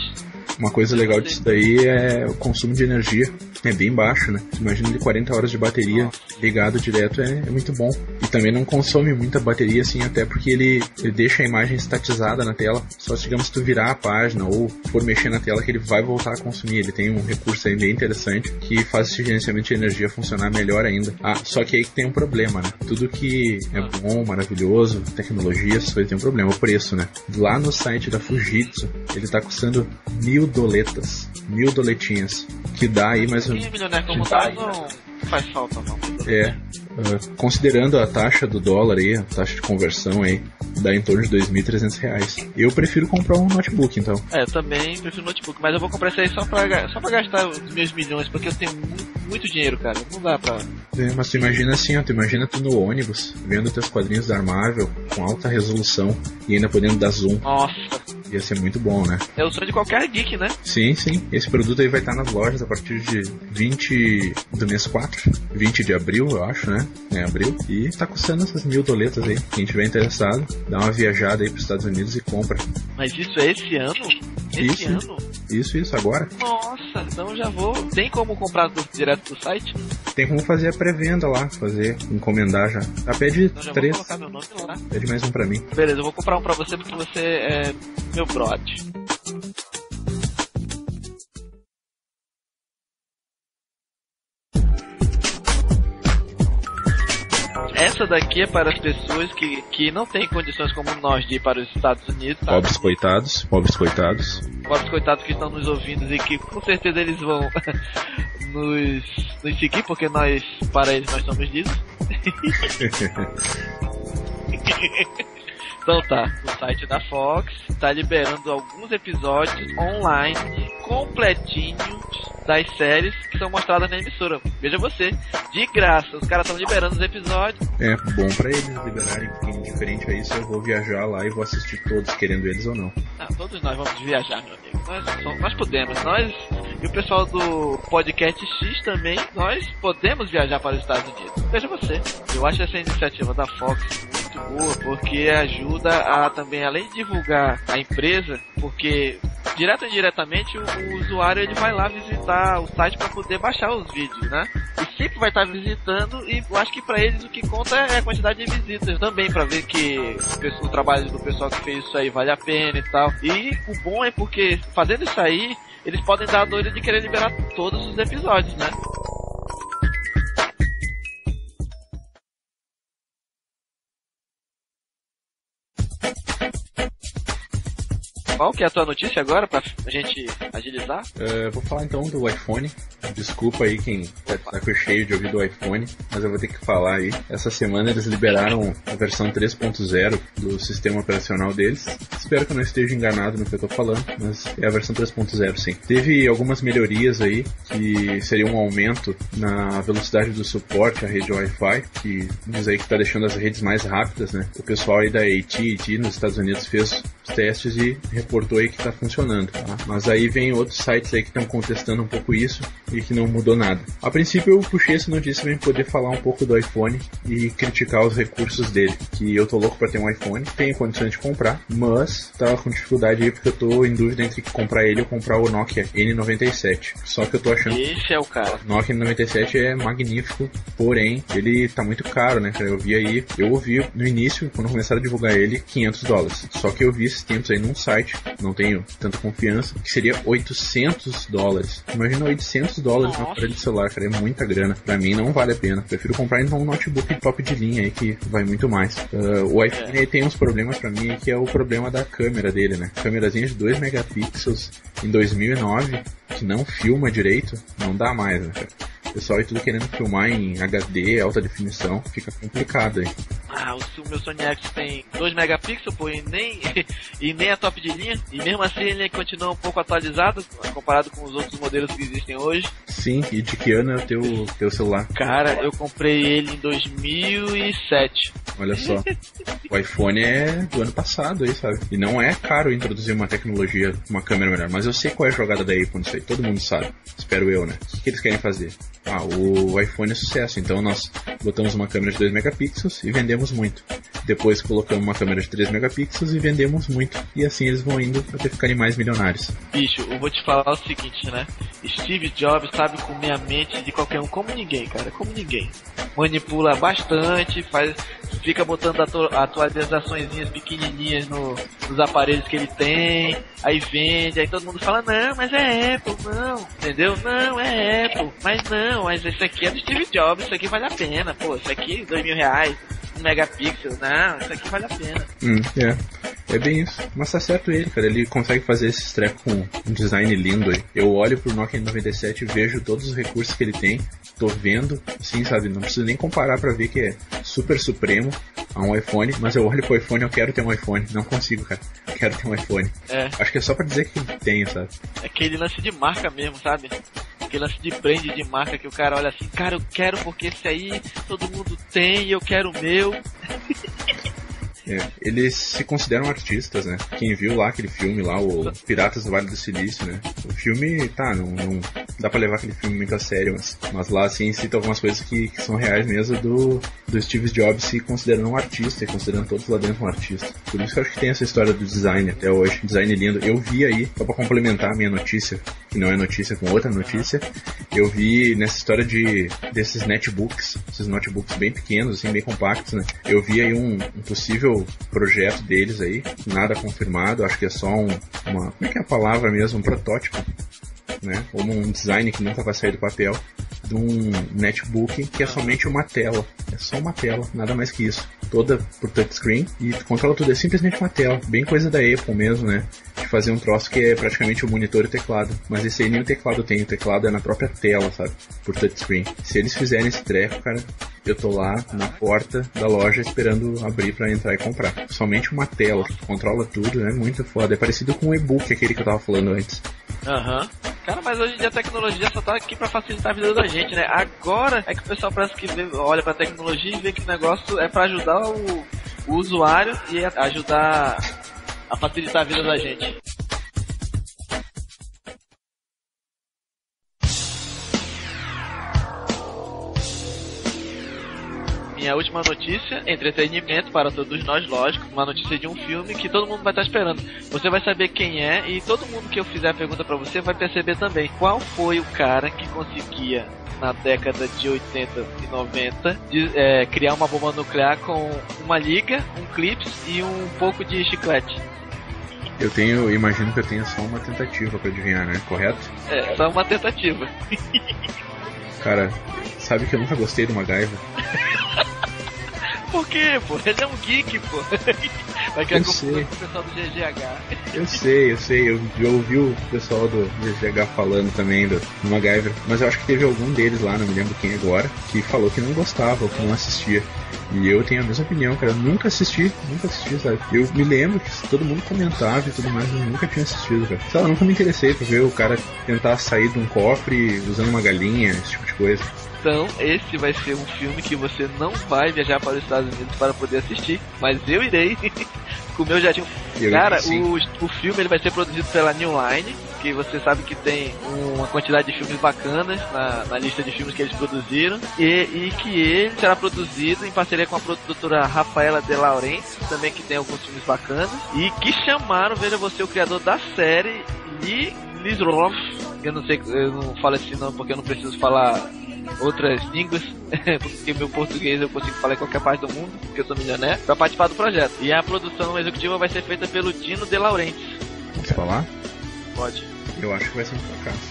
Uma coisa legal disso daí é o consumo de energia. É bem baixo, né? Imagina ele 40 horas de bateria ligado direto é, é, muito bom. E também não consome muita bateria, assim, até porque ele, ele deixa a imagem estatizada na tela. Só se, digamos, tu virar a página ou for mexer na tela que ele vai voltar a consumir. Ele tem um recurso aí bem interessante que faz esse gerenciamento de energia funcionar melhor ainda. Ah, só que aí tem um problema, né? Tudo que é bom, maravilhoso, tecnologia, essas coisas tem um problema, o preço, né? Lá no site da Fujitsu, ele tá custando mil doletas. mil doletinhas. Que dá aí mais Quem é milionário como nós não faz falta não. É, uh, considerando a taxa do dólar aí, a taxa de conversão aí, dá em torno de 2.300 reais. Eu prefiro comprar um notebook, então. É, eu também prefiro notebook, mas eu vou comprar isso aí só pra, só pra gastar os meus milhões, porque eu tenho muito, muito dinheiro, cara. Não dá pra... É, mas tu imagina assim, ó, tu imagina tu no ônibus, vendo teus quadrinhos da Marvel com alta resolução e ainda podendo dar zoom. Nossa, Ia ser muito bom, né? é o sonho de qualquer geek, né? Sim, sim. Esse produto aí vai estar nas lojas a partir de 20 do mês 4, 20 de abril, eu acho, né? É abril. E tá custando essas mil doletas aí. Quem tiver interessado, dá uma viajada aí pros Estados Unidos e compra. Mas isso é esse ano? Esse Isso. ano? Isso, isso, agora. Nossa, então já vou. Tem como comprar direto do site? Tem como fazer a pré-venda lá, fazer, encomendar já. Tá, pede Então já vou três, colocar meu nome lá. pede mais um pra mim. Beleza, eu vou comprar um pra você porque você é meu brother. Essa daqui é para as pessoas que, que não têm condições como nós de ir para os Estados Unidos, tá? Pobres coitados, pobres coitados. Pobres coitados que estão nos ouvindo e que com certeza eles vão nos, nos seguir, porque nós, para eles, nós somos disso. Então tá, o site da Fox tá liberando alguns episódios online completinhos das séries que são mostradas na emissora. Veja você, de graça, os caras estão liberando os episódios. É bom pra eles liberarem, porque indiferente a isso eu vou viajar lá e vou assistir todos, querendo eles ou não. Ah, todos nós vamos viajar, meu amigo. Nós, somos- nós podemos, nós e o pessoal do podcast X também, nós podemos viajar para os Estados Unidos. Veja você, eu acho essa iniciativa da Fox muito boa porque ajuda a também, além de divulgar a empresa, porque direto ou indiretamente o, o usuário ele vai lá visitar o site para poder baixar os vídeos, né? E sempre vai estar visitando e eu acho que para eles o que conta é a quantidade de visitas também para ver que o, trabalho do pessoal que fez isso aí vale a pena e tal. E o bom é porque fazendo isso aí eles podem dar a doida de querer liberar todos os episódios, né? Qual que é a tua notícia agora pra gente agilizar? É, vou falar então do iPhone. Desculpa aí quem tá de saco cheio de ouvir do iPhone, mas eu vou ter que falar aí. Essa semana eles liberaram a versão 3.0 do sistema operacional deles. Espero que eu não esteja enganado no que eu tô falando, mas é a versão 3.0 sim. Teve algumas melhorias aí, que seria um aumento na velocidade do suporte à rede Wi-Fi, que diz aí que tá deixando as redes mais rápidas, né? O pessoal aí da AT&T nos Estados Unidos fez testes e reportou aí que tá funcionando, tá? Mas aí vem outros sites aí que estão contestando um pouco isso e que não mudou nada. A princípio eu puxei essa notícia para poder falar um pouco do iPhone e criticar os recursos dele, que eu tô louco para ter um iPhone, tenho condições de comprar, mas tava com dificuldade aí porque eu tô em dúvida entre comprar ele ou comprar o Nokia N97. Só que eu tô achando Esse é o cara. Nokia N97 é magnífico, porém, ele tá muito caro, né? Eu vi aí, eu ouvi no início, quando começaram a divulgar ele, 500 dólares. Só que eu vi esses tempos aí num site, não tenho tanta confiança, que seria 800 dólares. Imagina 800 dólares no Nossa. aparelho de celular, cara, é muita grana. Pra mim não vale a pena. Prefiro comprar então um notebook top de linha aí que vai muito mais. Ah, o iPhone aí tem uns problemas pra mim, que é o problema da câmera dele, né? Câmerazinha de 2 megapixels em 2009, que não filma direito, não dá mais, né, cara? Pessoal aí tudo querendo filmar em HD, alta definição, fica complicado aí. Ah, o, meu Sony X tem 2 megapixels, pô, e nem, e nem é top de linha. E mesmo assim ele continua um pouco atualizado comparado com os outros modelos que existem hoje. Sim, e de que ano é o teu, teu celular? Cara, eu comprei ele em 2007. Olha só. O iPhone é do ano passado aí, sabe? E não é caro introduzir uma tecnologia, uma câmera melhor. Mas eu sei qual é a jogada da Apple nisso aí. Todo mundo sabe. Espero eu, né? O que eles querem fazer? Ah, o iPhone é sucesso. Então nós botamos uma câmera de 2 megapixels e vendemos muito. Depois colocamos uma câmera de 3 megapixels e vendemos muito. E assim eles vão indo até ficarem mais milionários. Bicho, eu vou te falar o seguinte, né? Steve Jobs sabe comer a mente de qualquer um como ninguém, cara, como ninguém. Manipula bastante, faz, fica botando atu atualizações pequenininhas no, nos aparelhos que ele tem, aí vende, aí todo mundo fala, não, mas é Apple, não, entendeu? Não, é Apple, mas não, mas esse aqui é do Steve Jobs, isso aqui vale a pena, pô, isso aqui, dois mil reais, um megapixel, não, isso aqui vale a pena. Hum, é. É bem isso. Mas tá certo ele, cara. Ele consegue fazer esse treco com um design lindo aí. Eu olho pro Nokia 97 e vejo todos os recursos que ele tem. Tô vendo, sim, sabe? Não preciso nem comparar para ver que é super supremo a um iPhone. Mas eu olho pro iPhone eu quero ter um iPhone. Não consigo, cara. quero ter um iPhone. É. Acho que é só pra dizer que tenho, sabe? É aquele lance de marca mesmo, sabe? Aquele lance de brand de marca que o cara olha assim, cara, eu quero porque esse aí todo mundo tem e eu quero o meu. É, eles se consideram artistas, né? Quem viu lá aquele filme lá, o Piratas do Vale do Silício, né? O filme, tá, não, não dá pra levar aquele filme muito a sério, mas, mas lá assim cita algumas coisas que, que, são reais mesmo do, do Steve Jobs se considerando um artista e considerando todos lá dentro um artista. Por isso que eu acho que tem essa história do design até hoje. Design lindo. Eu vi aí, só pra complementar a minha notícia, que não é notícia com outra notícia, eu vi nessa história de desses netbooks, esses notebooks bem pequenos, assim, bem compactos, né? Eu vi aí um, um possível projeto deles aí, nada confirmado, acho que é só um, uma, como é que é a palavra mesmo, um protótipo, né? Ou um design que nunca vai sair do papel, de um netbook que é somente uma tela, é só uma tela, nada mais que isso, toda por touchscreen e tu controla tudo, é simplesmente uma tela, bem coisa da Apple mesmo, né? De fazer um troço que é praticamente o monitor e o teclado, mas esse aí nem o teclado tem, o teclado é na própria tela, sabe? Por touchscreen. Se eles fizerem esse treco, cara, eu tô lá na porta da loja esperando abrir para entrar e comprar. Somente uma tela que controla tudo, né? muito foda. É parecido com o e-book, aquele que eu tava falando antes. Aham. Uhum. Cara, mas hoje em dia a tecnologia só tá aqui para facilitar a vida da gente, né? Agora é que o pessoal parece que vê, olha pra tecnologia e vê que o negócio é para ajudar o, o usuário e ajudar a facilitar a vida da gente. Minha última notícia, entretenimento para todos nós, lógico, uma notícia de um filme que todo mundo vai estar esperando. Você vai saber quem é e todo mundo que eu fizer a pergunta para você vai perceber também qual foi o cara que conseguia na década de 80 e 90 de, é, criar uma bomba nuclear com uma liga, um clips e um pouco de chiclete. Eu tenho, imagino que eu tenha só uma tentativa para adivinhar, né? Correto? É, só uma tentativa. Cara, sabe que eu nunca gostei do MacGyver. Por quê, pô? Ele é um geek, pô. Vai criar confusão com o pessoal do GGH. Eu sei, eu sei. Eu, eu ouvi o pessoal do GGH falando também do, do MacGyver. Mas eu acho que teve algum deles lá, não me lembro quem agora, que falou que não gostava ou que não assistia. E eu tenho a mesma opinião, cara. Eu nunca assisti, nunca assisti, sabe? Eu me lembro que todo mundo comentava e tudo mais, eu nunca tinha assistido, cara. Sei lá, nunca me interessei pra ver o cara tentar sair de um cofre usando uma galinha, esse tipo de coisa. Então, esse vai ser um filme que você não vai viajar para os Estados Unidos para poder assistir, mas eu irei com o meu jatinho. Eu Cara, o, o filme ele vai ser produzido pela New Line, que você sabe que tem uma quantidade de filmes bacanas na, na lista de filmes que eles produziram, e, e, que ele será produzido em parceria com a produtora Rafaela De Laurenti, também que tem alguns filmes bacanas, e que chamaram, veja você, o criador da série, Lee Lisroff, eu não sei, eu não falo esse nome porque eu não preciso falar outras línguas, porque meu português eu consigo falar em qualquer parte do mundo, porque eu sou milionário, para participar do projeto. E a produção executiva vai ser feita pelo Dino De Laurenti. Posso falar? Pode. Eu acho que vai ser um fracasso,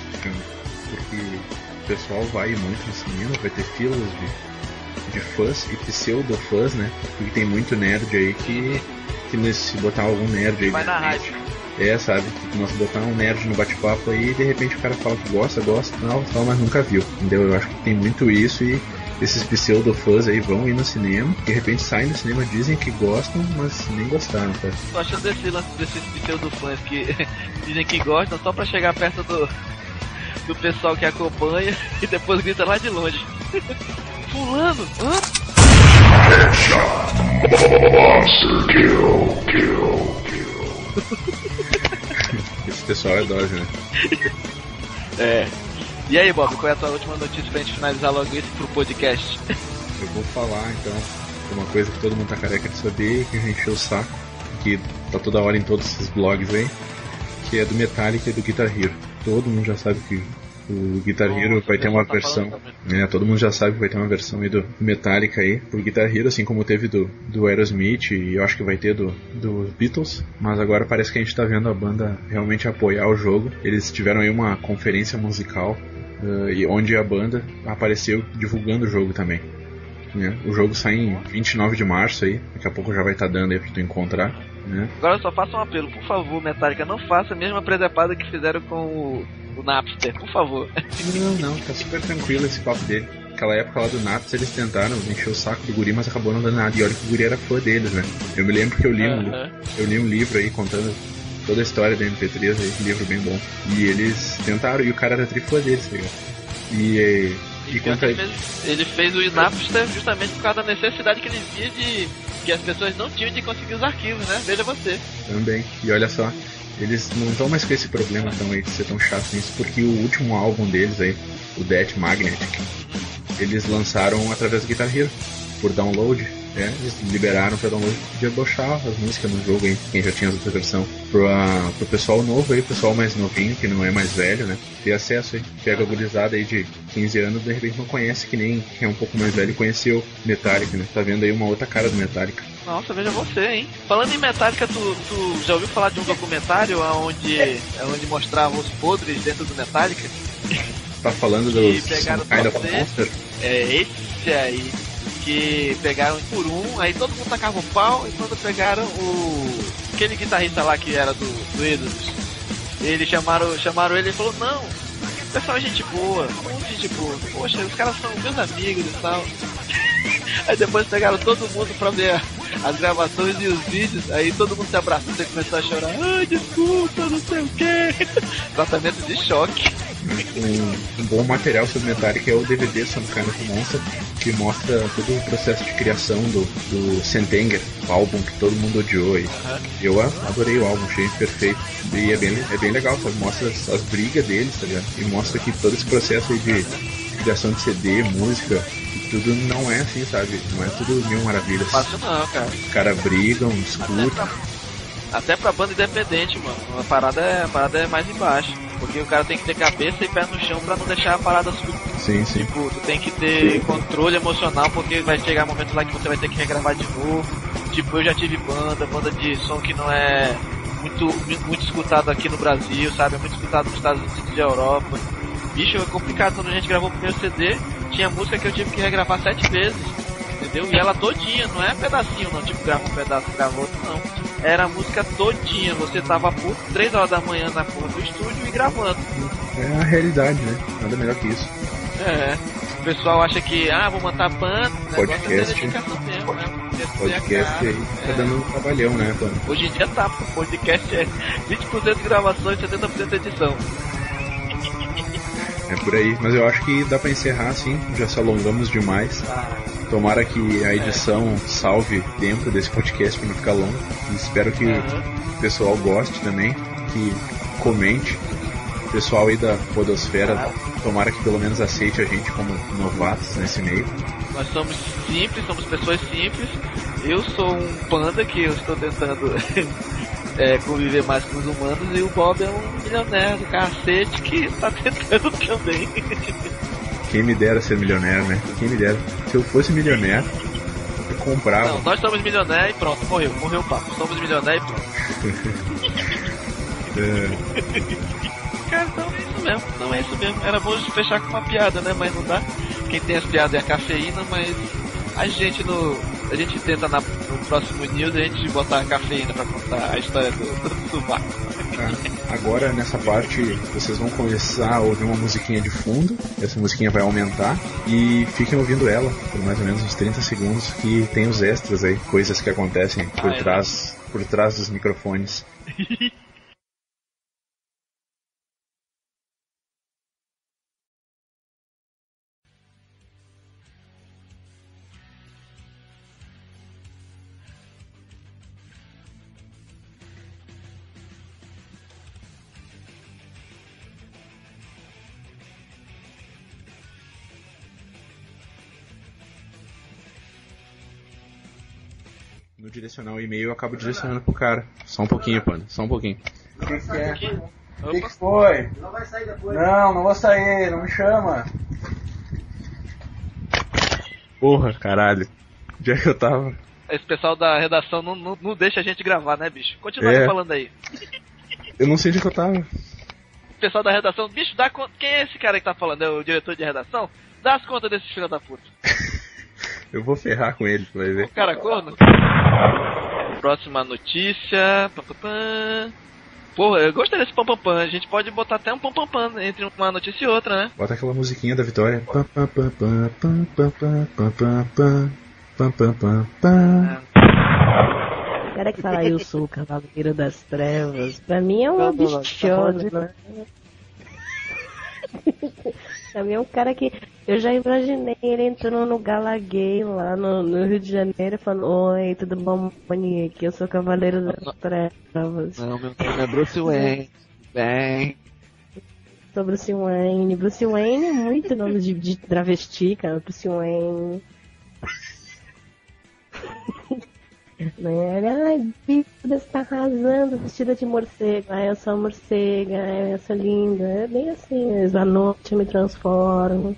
porque o pessoal vai muito no cinema, vai ter filas de, de fãs e pseudo-fãs, né? Porque tem muito nerd aí que, que se botar algum nerd aí. Vai na rádio é, sabe? Tipo, nós botar um nerd no bate-papo aí e de repente o cara fala que gosta, gosta, tal, tal, mas nunca viu. Entendeu? Eu acho que tem muito isso e esses pseudo-fãs aí vão ir no cinema, de repente saem do cinema, dizem que gostam, mas nem gostaram, tá? Tô achando desse lance desses pseudo-fãs que dizem que gostam só pra chegar perto do, do pessoal que acompanha e depois grita lá de longe. Fulano, hã? Monster kill, kill, kill. Pessoal é dose, né? É. E aí, Bob, qual é a tua última notícia pra gente finalizar logo isso pro podcast? Eu vou falar então uma coisa que todo mundo tá careca de saber, que a gente encheu o saco, que tá toda hora em todos esses blogs aí, que é do Metallica e do Guitar Hero. Todo mundo já sabe que o Guitar Hero vai ter uma tá versão. Né, todo mundo já sabe que vai ter uma versão aí do Metallica aí pro Guitar Hero, assim como teve do, do Aerosmith e eu acho que vai ter do, do Beatles. Mas agora parece que a gente tá vendo a banda realmente apoiar o jogo. Eles tiveram aí uma conferência musical uh, e onde a banda apareceu divulgando o jogo também. Né? O jogo sai em 29 de março aí, daqui a pouco já vai estar tá dando aí pra tu encontrar. Né? Agora só faça um apelo, por favor, Metallica, não faça a mesma presepada que fizeram com o, o Napster, por favor. Não, não, tá super tranquilo esse papo dele. Naquela época lá do Napster eles tentaram encher o saco do guri, mas acabou não dando nada. E olha que o guri era fã deles, né? Eu me lembro que eu li, um, eu li um livro aí contando toda a história da MP3 aí, um livro bem bom. E eles tentaram, e o cara era trifã deles, tá ligado? E, e, e quanto ele, fez, ele fez o Napster justamente por causa da necessidade que ele via de que as pessoas não tinham de conseguir os arquivos, né? Veja você. Também. E olha só, eles não estão mais com esse problema tão aí de ser tão chato nisso, porque o último álbum deles aí, o Death Magnetic, eles lançaram através do Guitar Hero, por download. É, eles liberaram pra download de baixar as músicas no jogo aí, quem já tinha essa versão. Pro, uh, pro pessoal novo aí, pessoal mais novinho, que não é mais velho, né? Ter acesso aí. Pega a gurizada aí de 15 anos, de repente não conhece, que nem é um pouco mais velho conheceu Metallica, né? Tá vendo aí uma outra cara do Metallica. Nossa, veja você, hein? Falando em Metallica, tu, tu já ouviu falar de um documentário onde, onde mostrava os podres dentro do Metallica? Tá falando dos pegaram kind of Monster? É, esse aí que pegaram por um, aí todo mundo tacava o pau, e quando pegaram o. aquele guitarrista lá que era do, do Exodus, eles chamaram, chamaram ele e falou, não, o pessoal é gente boa, muito gente boa, poxa, os caras são meus amigos e tal. aí depois pegaram todo mundo pra ver as gravações e os vídeos, aí todo mundo se abraçou e começou a chorar, ai desculpa, não sei o que. Tratamento de choque um, um, bom material sobre Metallica é o DVD of Monster, que mostra todo o processo de criação do, do Sentenger, o álbum que todo mundo odiou. E eu adorei o álbum, achei perfeito. E é bem, é bem legal, sabe? Mostra as, as brigas deles, tá ligado? E mostra que todo esse processo aí de criação de CD, música, tudo não é assim, sabe? Não é tudo mil maravilhas. Fácil não, cara. Os caras brigam, discutem. Até pra banda independente, mano. A parada é, a parada é mais embaixo. Porque o cara tem que ter cabeça e pé no chão pra não deixar a parada subir. Sim, sim. Tipo, tu tem que ter controle emocional porque vai chegar um momento lá que você vai ter que regravar de novo. Tipo, eu já tive banda, banda de som que não é muito, muito escutado aqui no Brasil, sabe? É muito escutado nos Estados Unidos e Europa. Bicho, é complicado quando a gente gravou o primeiro CD. Tinha música que eu tive que regravar sete vezes entendeu? E ela todinha, não é pedacinho não, tipo, grava um pedaço, grava outro, não. Era a música todinha, você tava por 3 horas da manhã na porra do estúdio e gravando. É a realidade, né? Nada melhor que isso. É. O pessoal acha que, ah, vou montar banda, podcast. É mesmo, né? Podcast aí tá dando um trabalhão, né, Tony? Hoje em dia tá, podcast é 20% de gravação e 70% de edição. É por aí, mas eu acho que dá pra encerrar assim, já se alongamos demais. Ah. Tomara que a edição salve dentro desse podcast para não ficar longo. E espero que o pessoal goste também, que comente. O pessoal aí da Podosfera, tomara que pelo menos aceite a gente como novatos nesse meio. Nós somos simples, somos pessoas simples. Eu sou um panda que eu estou tentando é, conviver mais com os humanos e o Bob é um milionário do cacete que está tentando também. Quem me dera ser milionário, né? Quem me dera. Se eu fosse milionário, eu comprava. Não, nós somos milionários e pronto, morreu, morreu o papo. Somos milionários e pronto. é. Cara, então é isso mesmo, não é isso mesmo. Era bom fechar com uma piada, né? Mas não dá. Quem tem as piadas é a cafeína, mas a gente no. A gente tenta na, no próximo news a gente botar a cafeína pra contar a história do, do, do barco. Ah, agora nessa parte vocês vão começar a ouvir uma musiquinha de fundo, essa musiquinha vai aumentar e fiquem ouvindo ela por mais ou menos uns 30 segundos que tem os extras aí, coisas que acontecem por ah, é. trás, por trás dos microfones. direcionar o e-mail eu acabo direcionando pro cara. Só um pouquinho, pano. Só um pouquinho. O que, que é? O que, que foi? Não vai sair depois. Não, não vou sair, não me chama. Porra, caralho. Onde é que eu tava? Esse pessoal da redação não, não, não deixa a gente gravar, né, bicho? Continua é. falando aí. Eu não sei onde é que eu tava. O pessoal da redação, bicho, dá conta. Quem é esse cara que tá falando? É o diretor de redação? Dá as contas desses filhos da puta. Eu vou ferrar com ele, vai ver. Cara, corno. Próxima notícia. Pam, pam, pam. Porra, eu gostei desse pam pam pam. A gente pode botar até um pam pam pam entre uma notícia e outra, né? Bota aquela musiquinha da vitória. Pam pam pam pam pam pam pam pam pam pam pam pam pam pam. cara que fala eu sou o cavaleiro das trevas, pra mim é um bichona, né? É um cara que eu já imaginei ele entrando no Gala Gay lá no, no Rio de Janeiro falando, oi, tudo bom, Monique? Eu sou o cavaleiro das trevas. Não, meu nome é Bruce Wayne. Bem. Sou Bruce Wayne. Bruce Wayne é muito nome de, de travesti, cara. Bruce Wayne. Né? Ai, Bíblia está arrasando, vestida de morcego. Ai, eu sou morcega, ai, eu sou linda. É bem assim, à noite eu me transformo.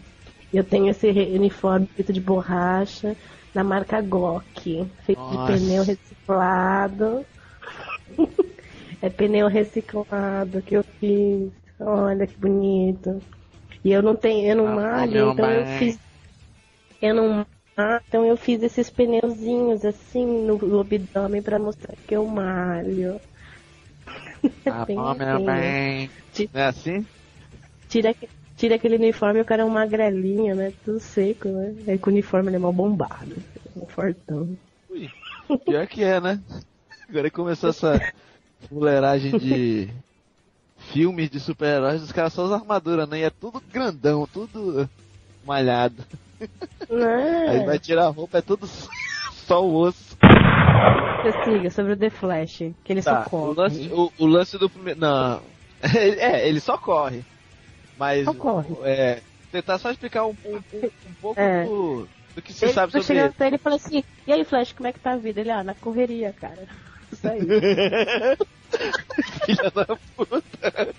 Eu tenho esse uniforme feito de borracha da marca Glock, feito Nossa. de pneu reciclado. é pneu reciclado que eu fiz. Olha que bonito. E eu não tenho, eu não ah, malho, então eu fiz. Eu não ah, então eu fiz esses pneuzinhos assim no abdômen para mostrar que eu malho. Ah, bem bom, meu bem. é assim? Tira, tira aquele uniforme e o cara é um magrelinho, né? Tudo seco, né? Aí com o uniforme ele é mal bombado. Um fortão. Ui, pior que é, né? Agora começou essa fuleiragem de filmes de super-heróis, os caras só usam armadura, né? E é tudo grandão, tudo malhado. Não. Aí vai tirar a roupa, é tudo só o osso. Você siga sobre o The Flash, que ele tá, só corre. O lance, o, o lance do primeiro. Não. é, ele só corre. Mas. Só corre. É, tentar só explicar um, um, um pouco é. do, do, que você ele sabe sobre ele. ele e falou assim: E aí, Flash, como é que tá a vida? Ele, ah, na correria, cara. Isso aí. Filha da puta.